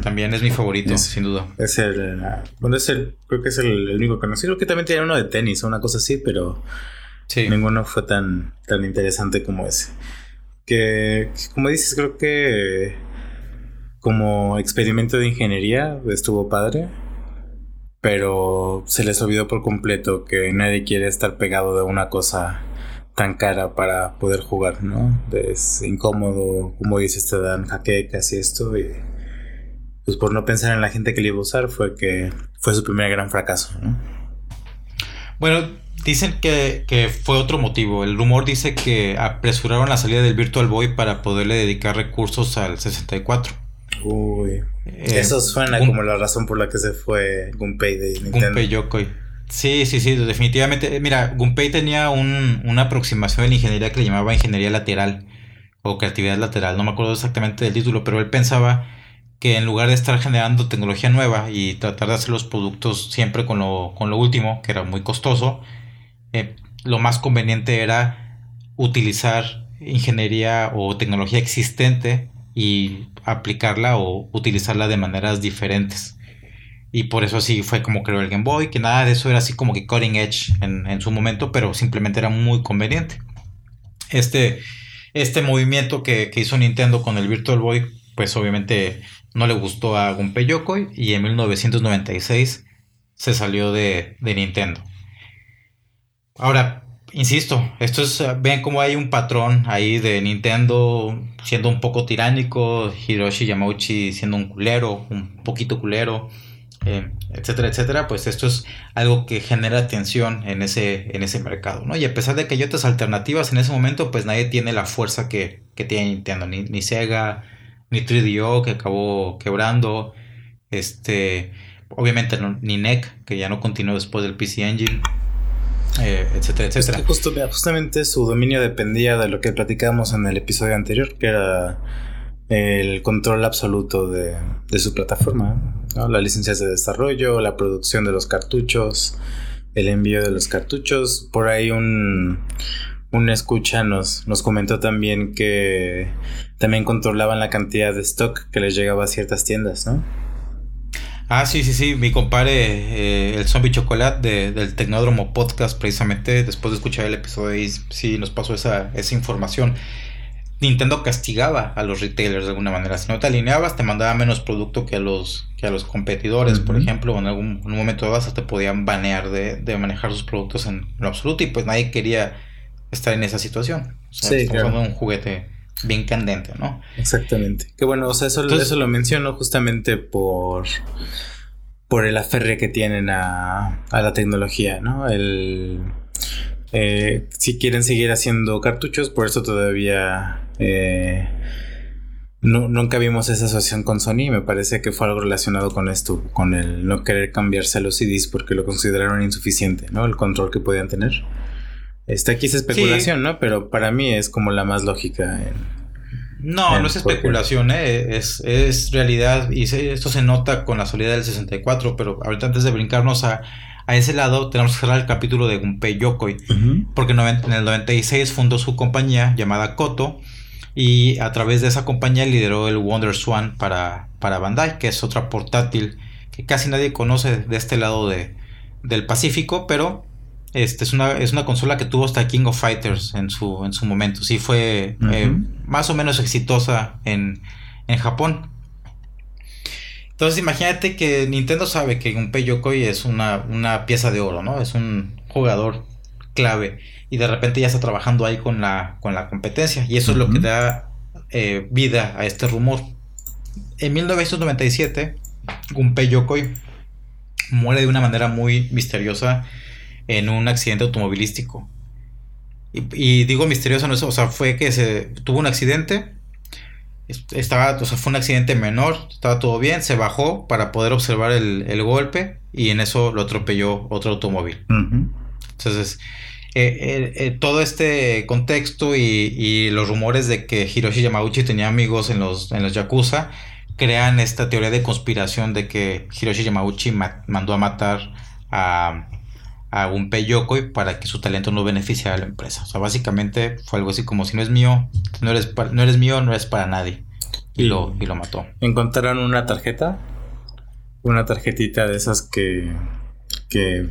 También es mi favorito, sin duda. Es el. Bueno, es el. Creo que es el, único conocido. Creo que también tenía uno de tenis o una cosa así, pero. Sí. Ninguno fue tan, tan interesante como ese. que como dices, creo que como experimento de ingeniería estuvo padre, pero se les olvidó por completo que nadie quiere estar pegado de una cosa tan cara para poder jugar, ¿no? Es incómodo, como dices, te dan jaquecas y esto, y pues por no pensar en la gente que le iba a usar fue que fue su primer gran fracaso, ¿no? Bueno, dicen que, que, fue otro motivo. El rumor dice que apresuraron la salida del Virtual Boy para poderle dedicar recursos al 64. Uy. Eh, Eso suena como la razón por la que se fue Gunpei de Nintendo. Gunpei Yokoi. Sí, sí, sí, definitivamente. Mira, Gunpei tenía una aproximación de la ingeniería que le llamaba ingeniería lateral o creatividad lateral. No me acuerdo exactamente del título, pero él pensaba que en lugar de estar generando tecnología nueva y tratar de hacer los productos siempre con lo, con lo último, que era muy costoso, eh, lo más conveniente era utilizar ingeniería o tecnología existente y aplicarla o utilizarla de maneras diferentes. Y por eso así fue como creó el Game Boy, que nada de eso era así como que cutting edge en, su momento, pero simplemente era muy conveniente. Este, este movimiento que, hizo Nintendo con el Virtual Boy, pues obviamente no le gustó a Gunpei Yokoi y en 1996 se salió de, de Nintendo. Ahora, insisto, esto es, eh, ven como hay un patrón ahí de Nintendo siendo un poco tiránico, Hiroshi Yamauchi siendo un culero, un poquito culero, eh, etcétera, etcétera, pues esto es algo que genera tensión en ese, en ese mercado, ¿no? Y a pesar de que hay otras alternativas en ese momento, pues nadie tiene la fuerza que, que tiene Nintendo, ni, ni Sega, ni 3DO que acabó quebrando, este, obviamente ni NEC, que ya no continuó después del PC Engine. Eh, etcétera, etcétera. justamente su dominio dependía de lo que platicábamos en el episodio anterior, que era el control absoluto de, su plataforma, las licencias de desarrollo, la producción de los cartuchos, el envío de los cartuchos. Por ahí un, un escucha nos, nos comentó también que también controlaban la cantidad de stock que les llegaba a ciertas tiendas, ¿no? Ah, sí, sí, sí. Mi compadre, eh, el Zombie Chocolate del Tecnódromo Podcast, precisamente después de escuchar el episodio, sí nos pasó esa, esa información. Nintendo castigaba a los retailers de alguna manera. Si no te alineabas, te mandaba menos producto que a los, que a los competidores, por ejemplo. En algún momento de base te podían banear de, de, manejar sus productos en lo absoluto. Y pues nadie quería estar en esa situación. O sea, sí, estamos un juguete bien candente, ¿no? Exactamente. Que bueno, o sea, eso, eso lo menciono justamente por por el aferre que tienen a, a la tecnología, ¿no? El eh, si quieren seguir haciendo cartuchos, por eso todavía eh, nunca vimos esa asociación con Sony. Me parece que fue algo relacionado con esto, con el no querer cambiarse a los CDs porque lo consideraron insuficiente, ¿no? El control que podían tener. Está aquí es especulación, ¿no? Pero para mí es como la más lógica. no, no es especulación, ¿eh? es, es realidad y esto se nota con la salida del 64, pero ahorita antes de brincarnos a a ese lado tenemos que cerrar el capítulo de Gunpei Yokoi, porque en el 96 fundó su compañía llamada Koto y a través de esa compañía lideró el Wonder Swan para, para Bandai, que es otra portátil que casi nadie conoce de este lado de, del Pacífico, pero este es una, es una consola que tuvo hasta King of Fighters en su, en su momento. Sí fue eh, más o menos exitosa en, en Japón. Entonces imagínate que Nintendo sabe que Gunpei Yokoi es una, una pieza de oro, ¿no? Es un jugador clave y de repente ya está trabajando ahí con la, con la competencia y eso es lo que da eh, vida a este rumor. En 1997, Gunpei Yokoi muere de una manera muy misteriosa en un accidente automovilístico. Y, y digo misterioso, no es, o sea, fue que se tuvo un accidente estaba, o sea, fue un accidente menor, estaba todo bien, se bajó para poder observar el, golpe y en eso lo atropelló otro automóvil. Entonces, eh, eh, eh, todo este contexto y, los rumores de que Hiroshi Yamauchi tenía amigos en los, en los Yakuza crean esta teoría de conspiración de que Hiroshi Yamauchi mandó a matar a, a Gunpei Yokoi para que su talento no beneficiara a la empresa. O sea, básicamente fue algo así como si no es mío, no eres, no eres mío, no eres para nadie. Y, lo, y lo mató. ¿Encontraron una tarjeta? Una tarjetita de esas que, que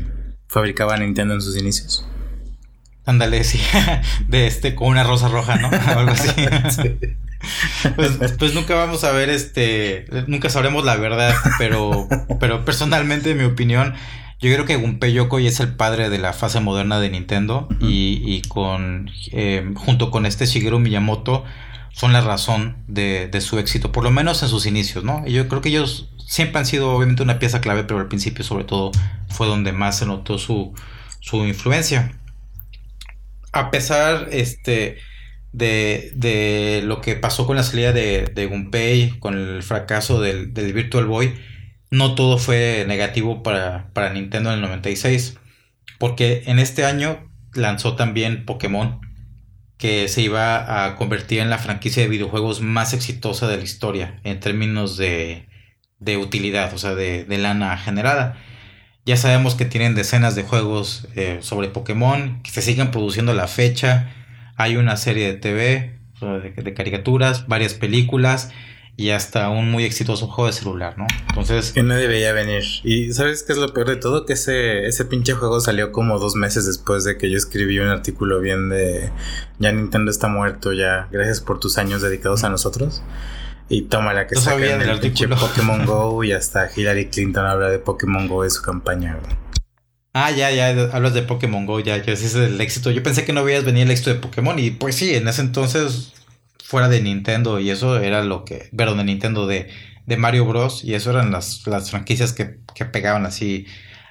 fabricaba Nintendo en sus inicios. Ándale, sí. De este, con una rosa roja, ¿no? algo así. Pues, pues, nunca vamos a ver este. Nunca sabremos la verdad. Pero, pero personalmente, en mi opinión, yo creo que Gunpei Yokoi es el padre de la fase moderna de Nintendo y, con eh, junto con este Shigeru Miyamoto son la razón de, su éxito, por lo menos en sus inicios, ¿no? Y yo creo que ellos siempre han sido obviamente una pieza clave, pero al principio sobre todo fue donde más se notó su, influencia. A pesar este, de, lo que pasó con la salida de, de Gunpei, con el fracaso del, del Virtual Boy, no todo fue negativo para, Nintendo en el 96, porque en este año lanzó también Pokémon, que se iba a convertir en la franquicia de videojuegos más exitosa de la historia en términos de, de utilidad, o sea, de, lana generada. Ya sabemos que tienen decenas de juegos eh, sobre Pokémon, que se siguen produciendo a la fecha. Hay una serie de TV, de, de caricaturas, varias películas y hasta un muy exitoso juego de celular, ¿no? Entonces... Que nadie veía venir. Y ¿sabes qué es lo peor de todo? Que ese, ese pinche juego salió como dos meses después de que yo escribí un artículo bien de... Ya Nintendo está muerto, ya. Gracias por tus años dedicados a nosotros. Y toma la que no sacan el pinche Pokémon Go y hasta Hillary Clinton habla de Pokémon Go de su campaña, Ah, ya, ya, hablas de Pokémon Go, ya, ya, ese es el éxito. Yo pensé que no veías venir el éxito de Pokémon y pues sí, en ese entonces fuera de Nintendo y eso era lo que, perdón, de Nintendo de, de Mario Bros. Y eso eran las, las franquicias que, que, pegaban así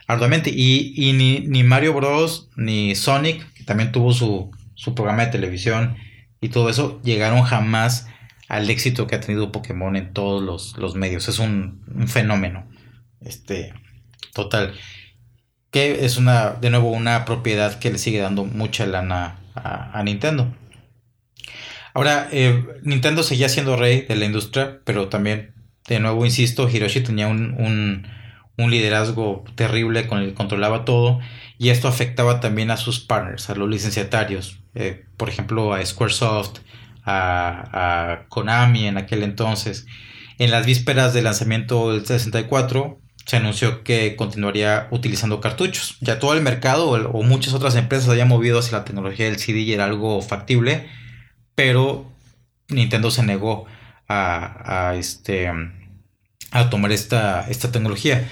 arduamente. Y, y ni, ni, Mario Bros. ni Sonic, que también tuvo su, su programa de televisión y todo eso, llegaron jamás al éxito que ha tenido Pokémon en todos los, los medios. Es un, fenómeno. Este, total. Que es una, de nuevo, una propiedad que le sigue dando mucha lana a Nintendo. Ahora, eh, Nintendo seguía siendo rey de la industria, pero también, de nuevo, insisto, Hiroshi tenía un, liderazgo terrible con el que controlaba todo y esto afectaba también a sus partners, a los licenciatarios, eh, por ejemplo, a Squaresoft, a, a, Konami en aquel entonces. En las vísperas del lanzamiento del 64, se anunció que continuaría utilizando cartuchos. Ya todo el mercado o, o muchas otras empresas habían movido hacia la tecnología del CD y era algo factible pero Nintendo se negó a, este, a tomar esta, esta tecnología.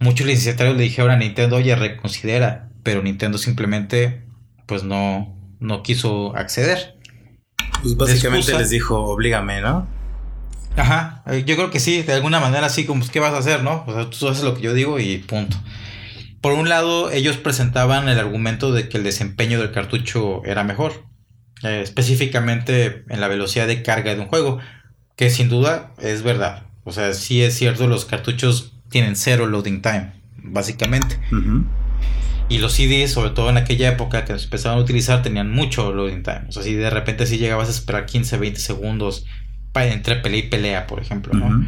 Muchos licenciatarios le dijeron a Nintendo, oye, reconsidera, pero Nintendo simplemente pues no, no quiso acceder. Pues básicamente les dijo, oblígame, ¿no? Ajá, eh, yo creo que sí, de alguna manera así como, pues, ¿qué vas a hacer, no? O sea, tú haces lo que yo digo y punto. Por un lado, ellos presentaban el argumento de que el desempeño del cartucho era mejor, eh, específicamente en la velocidad de carga de un juego, que sin duda es verdad. O sea, sí es cierto, los cartuchos tienen cero loading time, básicamente. Y los CDs, sobre todo en aquella época que los empezaban a utilizar, tenían mucho loading time. O sea, si de repente sí llegabas a esperar 15, 20 segundos entre pelea y pelea, por ejemplo, ¿no?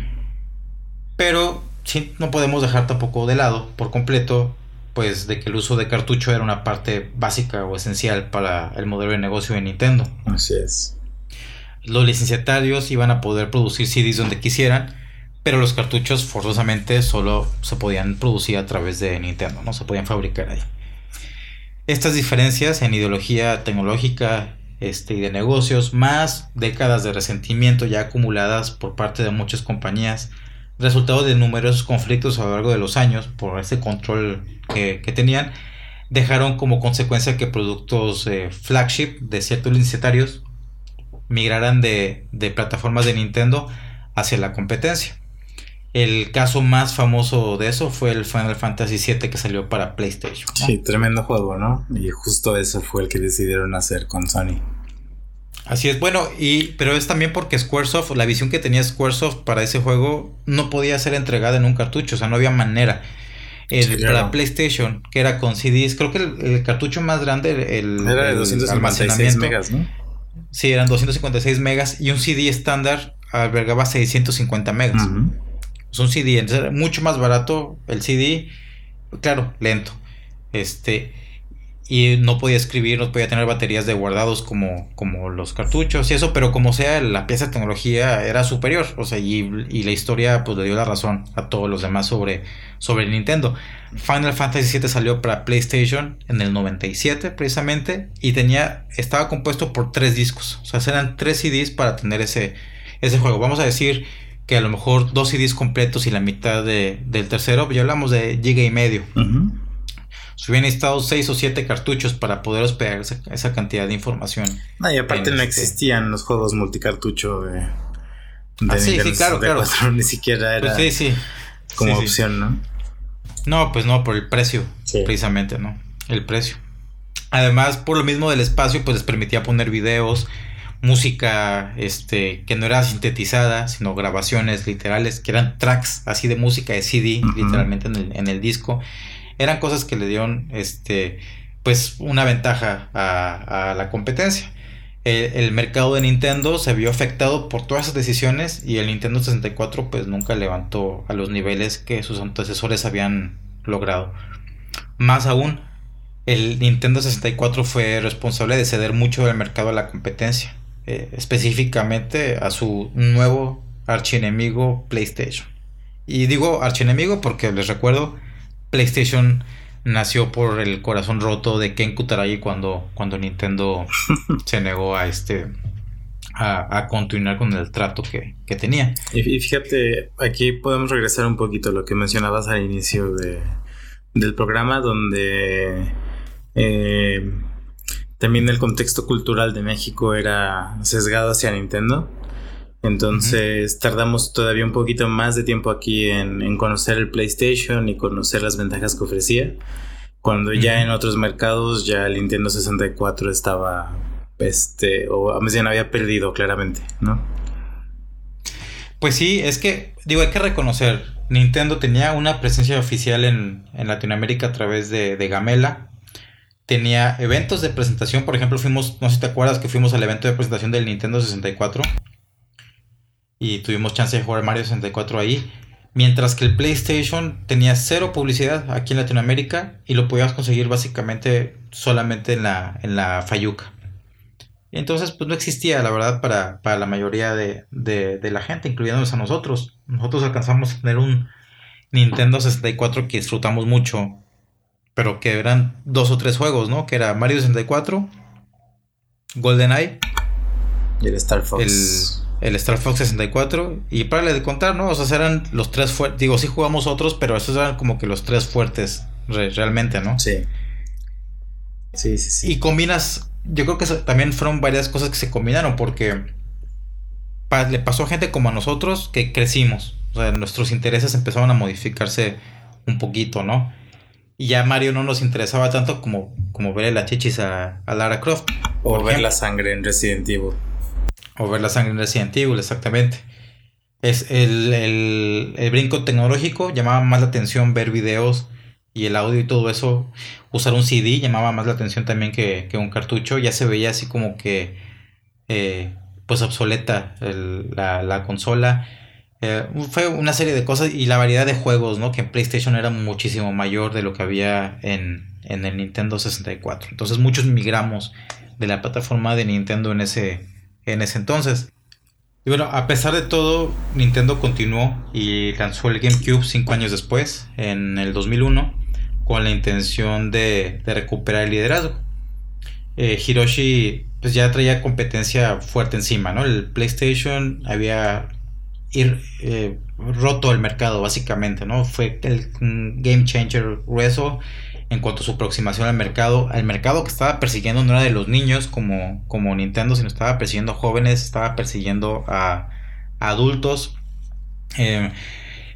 Pero sí, no podemos dejar tampoco de lado por completo, pues, de que el uso de cartucho era una parte básica o esencial para el modelo de negocio de Nintendo. Así es. Los licenciatarios iban a poder producir CDs donde quisieran, pero los cartuchos forzosamente solo se podían producir a través de Nintendo, no se podían fabricar ahí. Estas diferencias en ideología tecnológica este, y de negocios, más décadas de resentimiento ya acumuladas por parte de muchas compañías, resultado de numerosos conflictos a lo largo de los años por ese control que, tenían, dejaron como consecuencia que productos eh, flagship de ciertos licitarios migraran de, de plataformas de Nintendo hacia la competencia. El caso más famoso de eso fue el Final Fantasy VII que salió para PlayStation. Sí, tremendo juego, ¿no? Y justo eso fue el que decidieron hacer con Sony. Así es, bueno, y pero es también porque Squaresoft, la visión que tenía Squaresoft para ese juego no podía ser entregada en un cartucho, o sea, no había manera. El, Para PlayStation, que era con CDs, creo que el, cartucho más grande, el, era de 256 megas, ¿no? Sí, eran 256 megas y un CD estándar albergaba 650 megas. Es un CD, entonces era mucho más barato el CD, claro, lento. Este, y no podía escribir, no podía tener baterías de guardados como, como los cartuchos y eso, pero como sea, la pieza de tecnología era superior, o sea, y, la historia pues le dio la razón a todos los demás sobre, sobre Nintendo. Final Fantasy VII salió para PlayStation en el 97 precisamente y tenía, estaba compuesto por tres discos, o sea, eran tres CDs para tener ese, ese juego. Vamos a decir que a lo mejor dos CDs completos y la mitad de, del tercero, ya hablamos de giga y medio. Se hubieran necesitado seis o siete cartuchos para poder hospedar esa, cantidad de información. Ah, y aparte no este existían los juegos multicartucho de, de ah, sí, sí, claro, claro. ni siquiera era pues sí, sí. como opción, ¿no? No, pues no, por el precio, precisamente, ¿no? El precio. Además, por lo mismo del espacio, pues les permitía poner videos, música este, que no era sintetizada, sino grabaciones literales, que eran tracks así de música de CD, literalmente en el, en el, disco. Eran cosas que le dieron este, pues una ventaja a, la competencia. El, mercado de Nintendo se vio afectado por todas esas decisiones y el Nintendo 64 pues nunca levantó a los niveles que sus antecesores habían logrado. Más aún, el Nintendo 64 fue responsable de ceder mucho del mercado a la competencia. Eh, específicamente a su nuevo archienemigo PlayStation. Y digo archienemigo porque les recuerdo, PlayStation nació por el corazón roto de Ken Kutaragi cuando, cuando Nintendo se negó a este a, continuar con el trato que, tenía. Y fíjate, aquí podemos regresar un poquito a lo que mencionabas al inicio de, del programa, donde eh, también el contexto cultural de México era sesgado hacia Nintendo. Entonces tardamos todavía un poquito más de tiempo aquí en, conocer el PlayStation y conocer las ventajas que ofrecía. Cuando ya en otros mercados ya el Nintendo 64 estaba, este, o más bien había perdido claramente, ¿no? Pues sí, es que, digo, hay que reconocer, Nintendo tenía una presencia oficial en, Latinoamérica a través de, de Gamela, tenía eventos de presentación. Por ejemplo, fuimos, no sé si te acuerdas que fuimos al evento de presentación del Nintendo 64 y tuvimos chance de jugar Mario 64 ahí. Mientras que el PlayStation tenía cero publicidad aquí en Latinoamérica y lo podías conseguir básicamente solamente en la, en la Fayuca. Entonces, pues no existía, la verdad, para, para la mayoría de, de, de la gente, incluyéndonos a nosotros. Nosotros alcanzamos a tener un Nintendo 64 que disfrutamos mucho pero que eran dos o tres juegos, ¿no? Que era Mario 64, GoldenEye. Y el Star Fox. El, Star Fox 64. Y para de contar, ¿no? O sea, eran los tres fuertes. Digo, sí jugamos otros, pero esos eran como que los tres fuertes realmente, ¿no? Sí. Sí, sí, sí. Y combinas yo creo que también fueron varias cosas que se combinaron porque le pasó a gente como a nosotros que crecimos. O sea, nuestros intereses empezaron a modificarse un poquito, ¿no? Y ya Mario no nos interesaba tanto como, como ver la chichis a, Lara Croft. O ver la sangre en Resident Evil. O ver la sangre en Resident Evil, exactamente. Es el, el, brinco tecnológico llamaba más la atención ver videos y el audio y todo eso. Usar un CD llamaba más la atención también que, un cartucho. Ya se veía así como que eh, pues obsoleta la, la consola eh, fue una serie de cosas y la variedad de juegos, ¿no? Que en PlayStation era muchísimo mayor de lo que había en, el Nintendo 64. Entonces muchos migramos de la plataforma de Nintendo en ese, en ese entonces. Y bueno, a pesar de todo, Nintendo continuó y lanzó el GameCube cinco años después, en el 2001, con la intención de, recuperar el liderazgo. Eh, Hiroshi pues ya traía competencia fuerte encima, ¿no? El PlayStation había ir eh, roto el mercado, básicamente, ¿no? Fue el game changer grueso en cuanto a su aproximación al mercado. El mercado que estaba persiguiendo no era de los niños como, como Nintendo, sino estaba persiguiendo jóvenes, estaba persiguiendo a, adultos. Eh,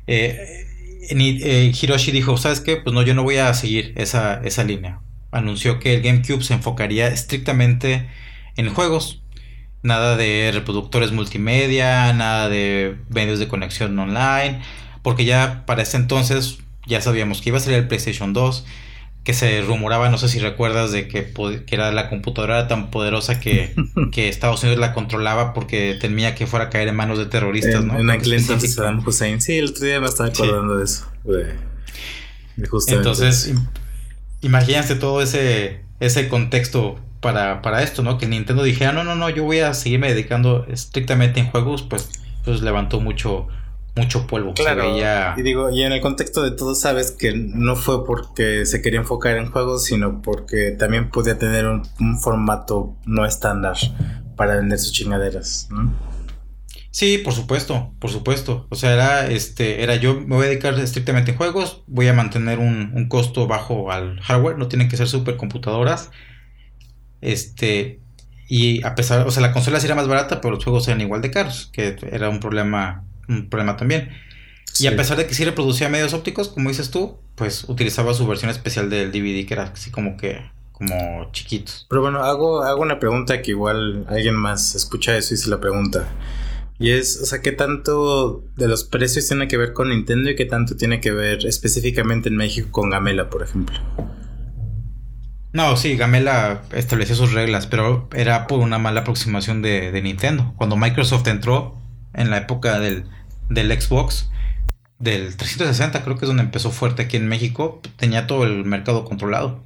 eh, Hiroshi dijo, ¿sabes qué? Pues no, yo no voy a seguir esa, esa línea. Anunció que el GameCube se enfocaría estrictamente en juegos nada de reproductores multimedia, nada de medios de conexión online, porque ya para ese entonces ya sabíamos que iba a salir el PlayStation 2, que se rumoraba, no sé si recuerdas, de que, que era la computadora tan poderosa que, que, Estados Unidos la controlaba porque temía que fuera a caer en manos de terroristas, ¿no? En aquel entonces Saddam Hussein, sí, el otro día me estaba acordando de eso. entonces, imagínense todo ese, ese contexto para, para esto, ¿no? Que Nintendo dijera, no, no, no, yo voy a seguirme dedicando estrictamente en juegos, pues, pues levantó mucho, mucho polvo. Claro. Y digo, y en el contexto de todo sabes que no fue porque se quería enfocar en juegos, sino porque también podía tener un, formato no estándar para vender sus chingaderas, ¿no? Sí, por supuesto, por supuesto. O sea, era este, era yo me voy a dedicar estrictamente en juegos, voy a mantener un, un costo bajo al hardware, no tienen que ser supercomputadoras este, y a pesar, o sea, la consola sí era más barata, pero los juegos eran igual de caros, que era un problema, un problema también. Y a pesar de que sí reproducía medios ópticos, como dices tú, pues utilizaba su versión especial del DVD, que era así como que, como chiquitos. Pero bueno, hago, hago una pregunta que igual alguien más escucha eso y se la pregunta. Y es, o sea, ¿qué tanto de los precios tiene que ver con Nintendo y qué tanto tiene que ver específicamente en México con Gamela, por ejemplo? No, sí, Gamela estableció sus reglas, pero era por una mala aproximación de, Nintendo. Cuando Microsoft entró en la época del, Xbox, del 360 creo que es donde empezó fuerte aquí en México, tenía todo el mercado controlado.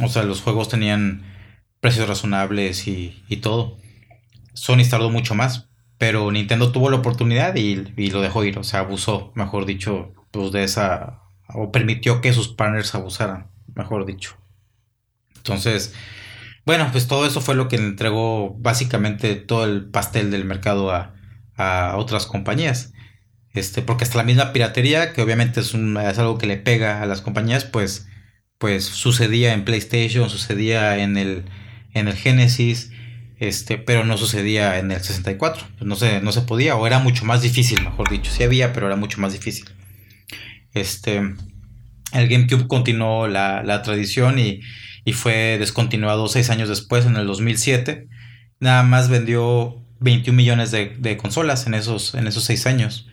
O sea, los juegos tenían precios razonables y, todo. Sony tardó mucho más, pero Nintendo tuvo la oportunidad y, y, lo dejó ir, o sea, abusó, mejor dicho, pues de esa, o permitió que sus partners abusaran, mejor dicho. Entonces, bueno, pues todo eso fue lo que le entregó básicamente todo el pastel del mercado a, otras compañías. Este, porque hasta la misma piratería, que obviamente es algo que le pega a las compañías, pues, pues sucedía en PlayStation, sucedía en el, en el Genesis, este, pero no sucedía en el 64. Pues no se, no se podía, o era mucho más difícil, mejor dicho. Sí había, pero era mucho más difícil. Este, el GameCube continuó la, la tradición y, y fue descontinuado seis años después, en el 2007. Nada más vendió 21 millones de, consolas en esos, en esos seis años.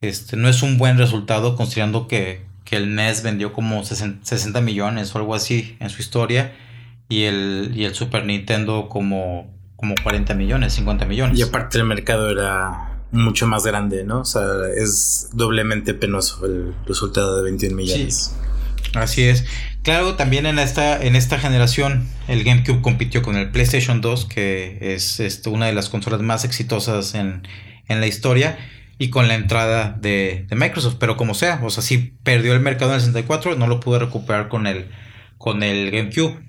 Este, no es un buen resultado considerando que, el NES vendió como 60 millones o algo así en su historia y el, y el Super Nintendo como, como 40 millones, 50 millones. Y aparte el mercado era mucho más grande, ¿no? O sea, es doblemente penoso el resultado de 21 millones. Así es. Claro, también en esta, en esta generación el GameCube compitió con el PlayStation 2, que es este, una de las consolas más exitosas en, la historia, y con la entrada de, Microsoft. Pero como sea, o sea, sí perdió el mercado en el 64, no lo pudo recuperar con el, con el GameCube.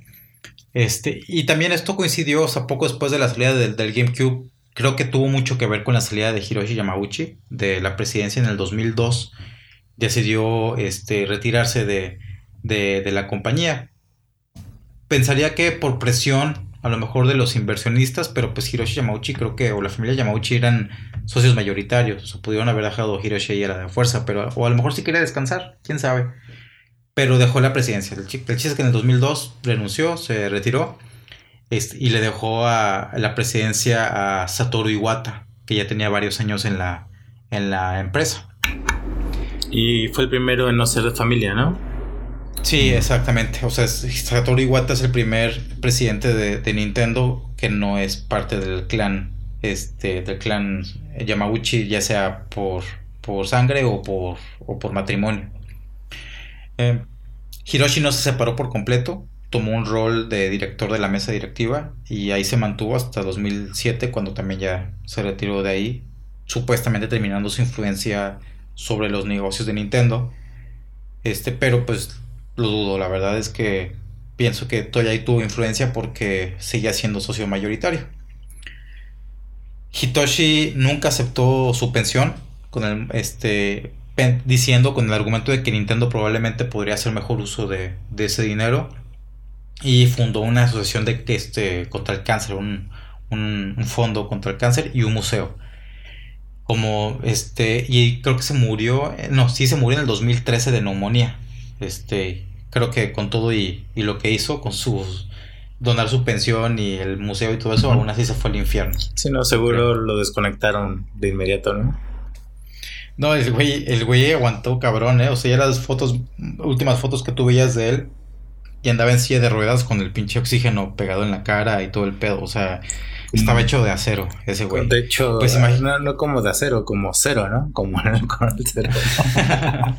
Este, y también esto coincidió, o sea, poco después de la salida del, del GameCube, creo que tuvo mucho que ver con la salida de Hiroshi Yamauchi de la presidencia en el 2002. Decidió este, retirarse de, de, la compañía. Pensaría que por presión a lo mejor de los inversionistas, pero pues Hiroshi Yamauchi creo que, o la familia Yamauchi eran socios mayoritarios, o pudieron haber dejado Hiroshi ahí a la fuerza, pero, o a lo mejor sí quería descansar, quién sabe. Pero dejó la presidencia. El, chiste es que en el 2002 renunció, se retiró este, y le dejó a, la presidencia a Satoru Iwata, que ya tenía varios años en la, en la empresa. Y fue el primero en no ser de familia, ¿no? Sí, exactamente. O sea, Satoru Iwata es el primer presidente de, Nintendo que no es parte del clan, este, del clan Yamauchi, ya sea por, por sangre o por, o por matrimonio. Eh, Hiroshi no se separó por completo, tomó un rol de director de la mesa directiva y ahí se mantuvo hasta 2007 cuando también ya se retiró de ahí, supuestamente terminando su influencia sobre los negocios de Nintendo. Este, pero pues lo dudo, la verdad es que pienso que Toya tuvo influencia porque seguía siendo socio mayoritario. Hitoshi nunca aceptó su pensión con el, este, diciendo con el argumento de que Nintendo probablemente podría hacer mejor uso de, ese dinero y fundó una asociación de, este, contra el cáncer, un, un, fondo contra el cáncer y un museo. Como este, y creo que se murió, no, sí se murió en el 2013 de neumonía. Este, creo que con todo y, lo que hizo, con sus donar su pensión y el museo y todo eso, aún así se fue al infierno. Sí, no, seguro lo desconectaron de inmediato, ¿no? No, el güey, el güey aguantó cabrón, ¿eh? O sea, ya las fotos, últimas fotos que tú veías de él, y andaba en silla de ruedas con el pinche oxígeno pegado en la cara y todo el pedo. O sea, estaba hecho de acero ese güey. De hecho, pues imagina, no como de acero, como cero, ¿no? Como con el cero.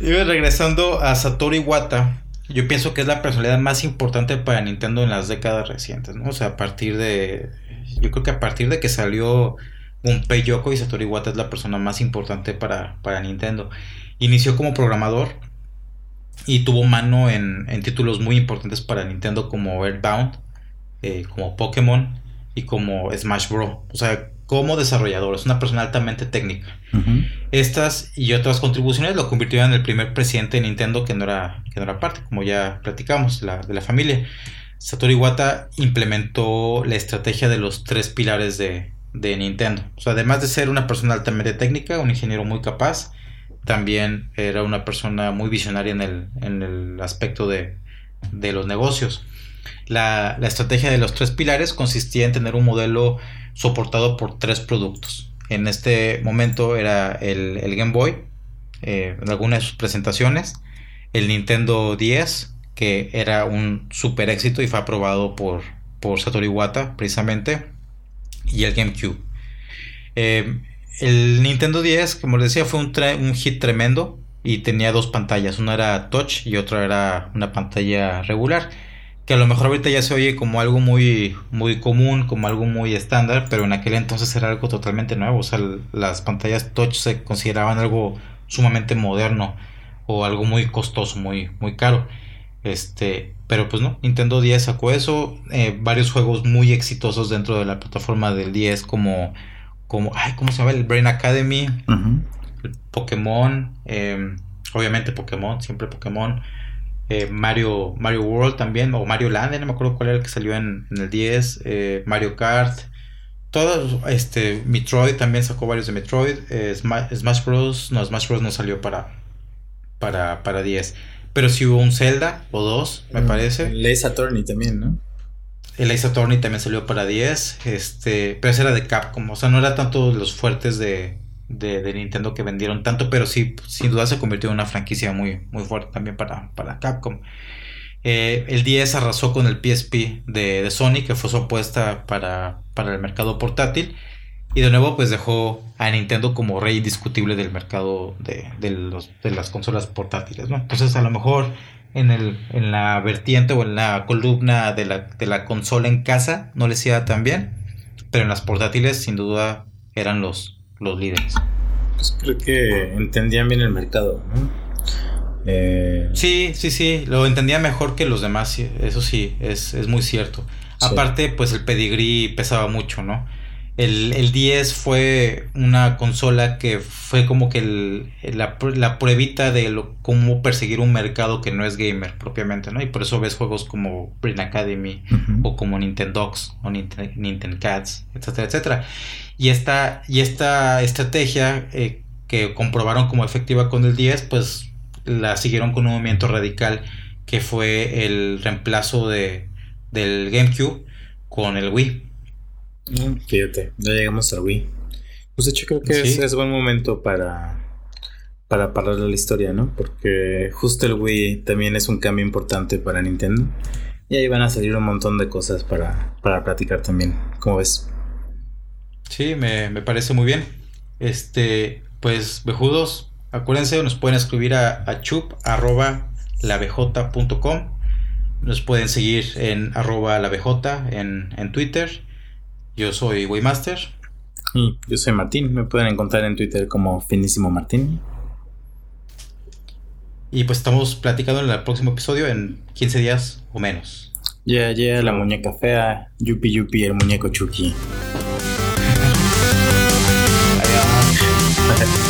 y regresando a Satoru Iwata, yo pienso que es la personalidad más importante para Nintendo en las décadas recientes, ¿no? O sea, a partir de yo creo que a partir de que salió Gunpei Yoko y Satoru Iwata es la persona más importante para, Nintendo. Inició como programador y tuvo mano en, títulos muy importantes para Nintendo como Earthbound, eh, como Pokémon y como Smash Bros. O sea, como desarrollador, es una persona altamente técnica. Estas y otras contribuciones lo convirtieron en el primer presidente de Nintendo que no era, que no era parte, como ya platicamos, de la familia. Satoru Iwata implementó la estrategia de los tres pilares de, Nintendo. O sea, además de ser una persona altamente técnica, un ingeniero muy capaz, también era una persona muy visionaria en el, aspecto de, los negocios. La, estrategia de los tres pilares consistía en tener un modelo soportado por tres productos. En este momento era el, Game Boy, eh, en algunas de sus presentaciones, el Nintendo 10, que era un super éxito y fue aprobado por, por Satoru Iwata precisamente, y el GameCube. Eh, el Nintendo 10, como les decía, fue un, hit tremendo y tenía dos pantallas, una era touch y otra era una pantalla regular, que a lo mejor ahorita ya se oye como algo muy, muy común, como algo muy estándar, pero en aquel entonces era algo totalmente nuevo, o sea, las pantallas touch se consideraban algo sumamente moderno o algo muy costoso, muy, muy caro. Este, pero pues no, Nintendo 10 sacó eso, eh, varios juegos muy exitosos dentro de la plataforma del 10 como, como ay, ¿cómo se llama? El Brain Academy, Pokémon, em, obviamente Pokémon, siempre Pokémon, eh, Mario, Mario World también, o Mario Land, no me acuerdo cuál era el que salió en, el 10, eh, Mario Kart, todos, este, Metroid también sacó varios de Metroid, Smash, Bros, no, Smash Bros no salió para, para, para 10. Pero si hubo un Zelda o dos, me mm, parece. Ace Attorney también, ¿no? El Ace Attorney también salió para 10. Este, pero ese era de Capcom. O sea, no era tanto los fuertes de, de, Nintendo que vendieron tanto, pero sí, sin duda se convirtió en una franquicia muy, muy fuerte también para, para Capcom. Eh, el 10 arrasó con el PSP de, de Sony, que fue su apuesta para, para el mercado portátil. Y de nuevo, pues dejó a Nintendo como rey indiscutible del mercado de, los, de las consolas portátiles, ¿no? Entonces, a lo mejor en, el, en la vertiente o en la columna de la, de la consola en casa no les iba tan bien, pero en las portátiles, sin duda, eran los, los líderes. Pues creo que entendían bien el mercado, ¿no? Eh, sí, sí, sí, lo entendía mejor que los demás, eso sí, es, muy cierto. Aparte, pues el pedigrí pesaba mucho, ¿no? El, el 10 fue una consola que fue como que la, la, pruebita de lo, cómo perseguir un mercado que no es gamer propiamente, ¿no? Y por eso ves juegos como Brain Academy o como Nintendox o Nintendo Cats, etcétera, etcétera. Y esta, y esta estrategia eh, que comprobaron como efectiva con el 10, pues la siguieron con un movimiento radical que fue el reemplazo de, del GameCube con el Wii. Fíjate, ya llegamos al Wii. Pues de hecho creo que es, buen momento para, para parar la historia, ¿no? Porque justo el Wii también es un cambio importante para Nintendo. Y ahí van a salir un montón de cosas para, para platicar también. ¿Cómo ves? Sí, me, me parece muy bien. Este, pues, bejudos, acuérdense, nos pueden escribir a, a chup.labj.com. Nos pueden seguir en arroba labj en, en Twitter yo soy Waymaster. Y yo soy Martín. Me pueden encontrar en Twitter como Finísimo Martín. Y pues estamos platicando en el próximo episodio en 15 días o menos. Yeah, yeah, la muñeca fea. Yupi, yupi, el muñeco Chucky. Adiós.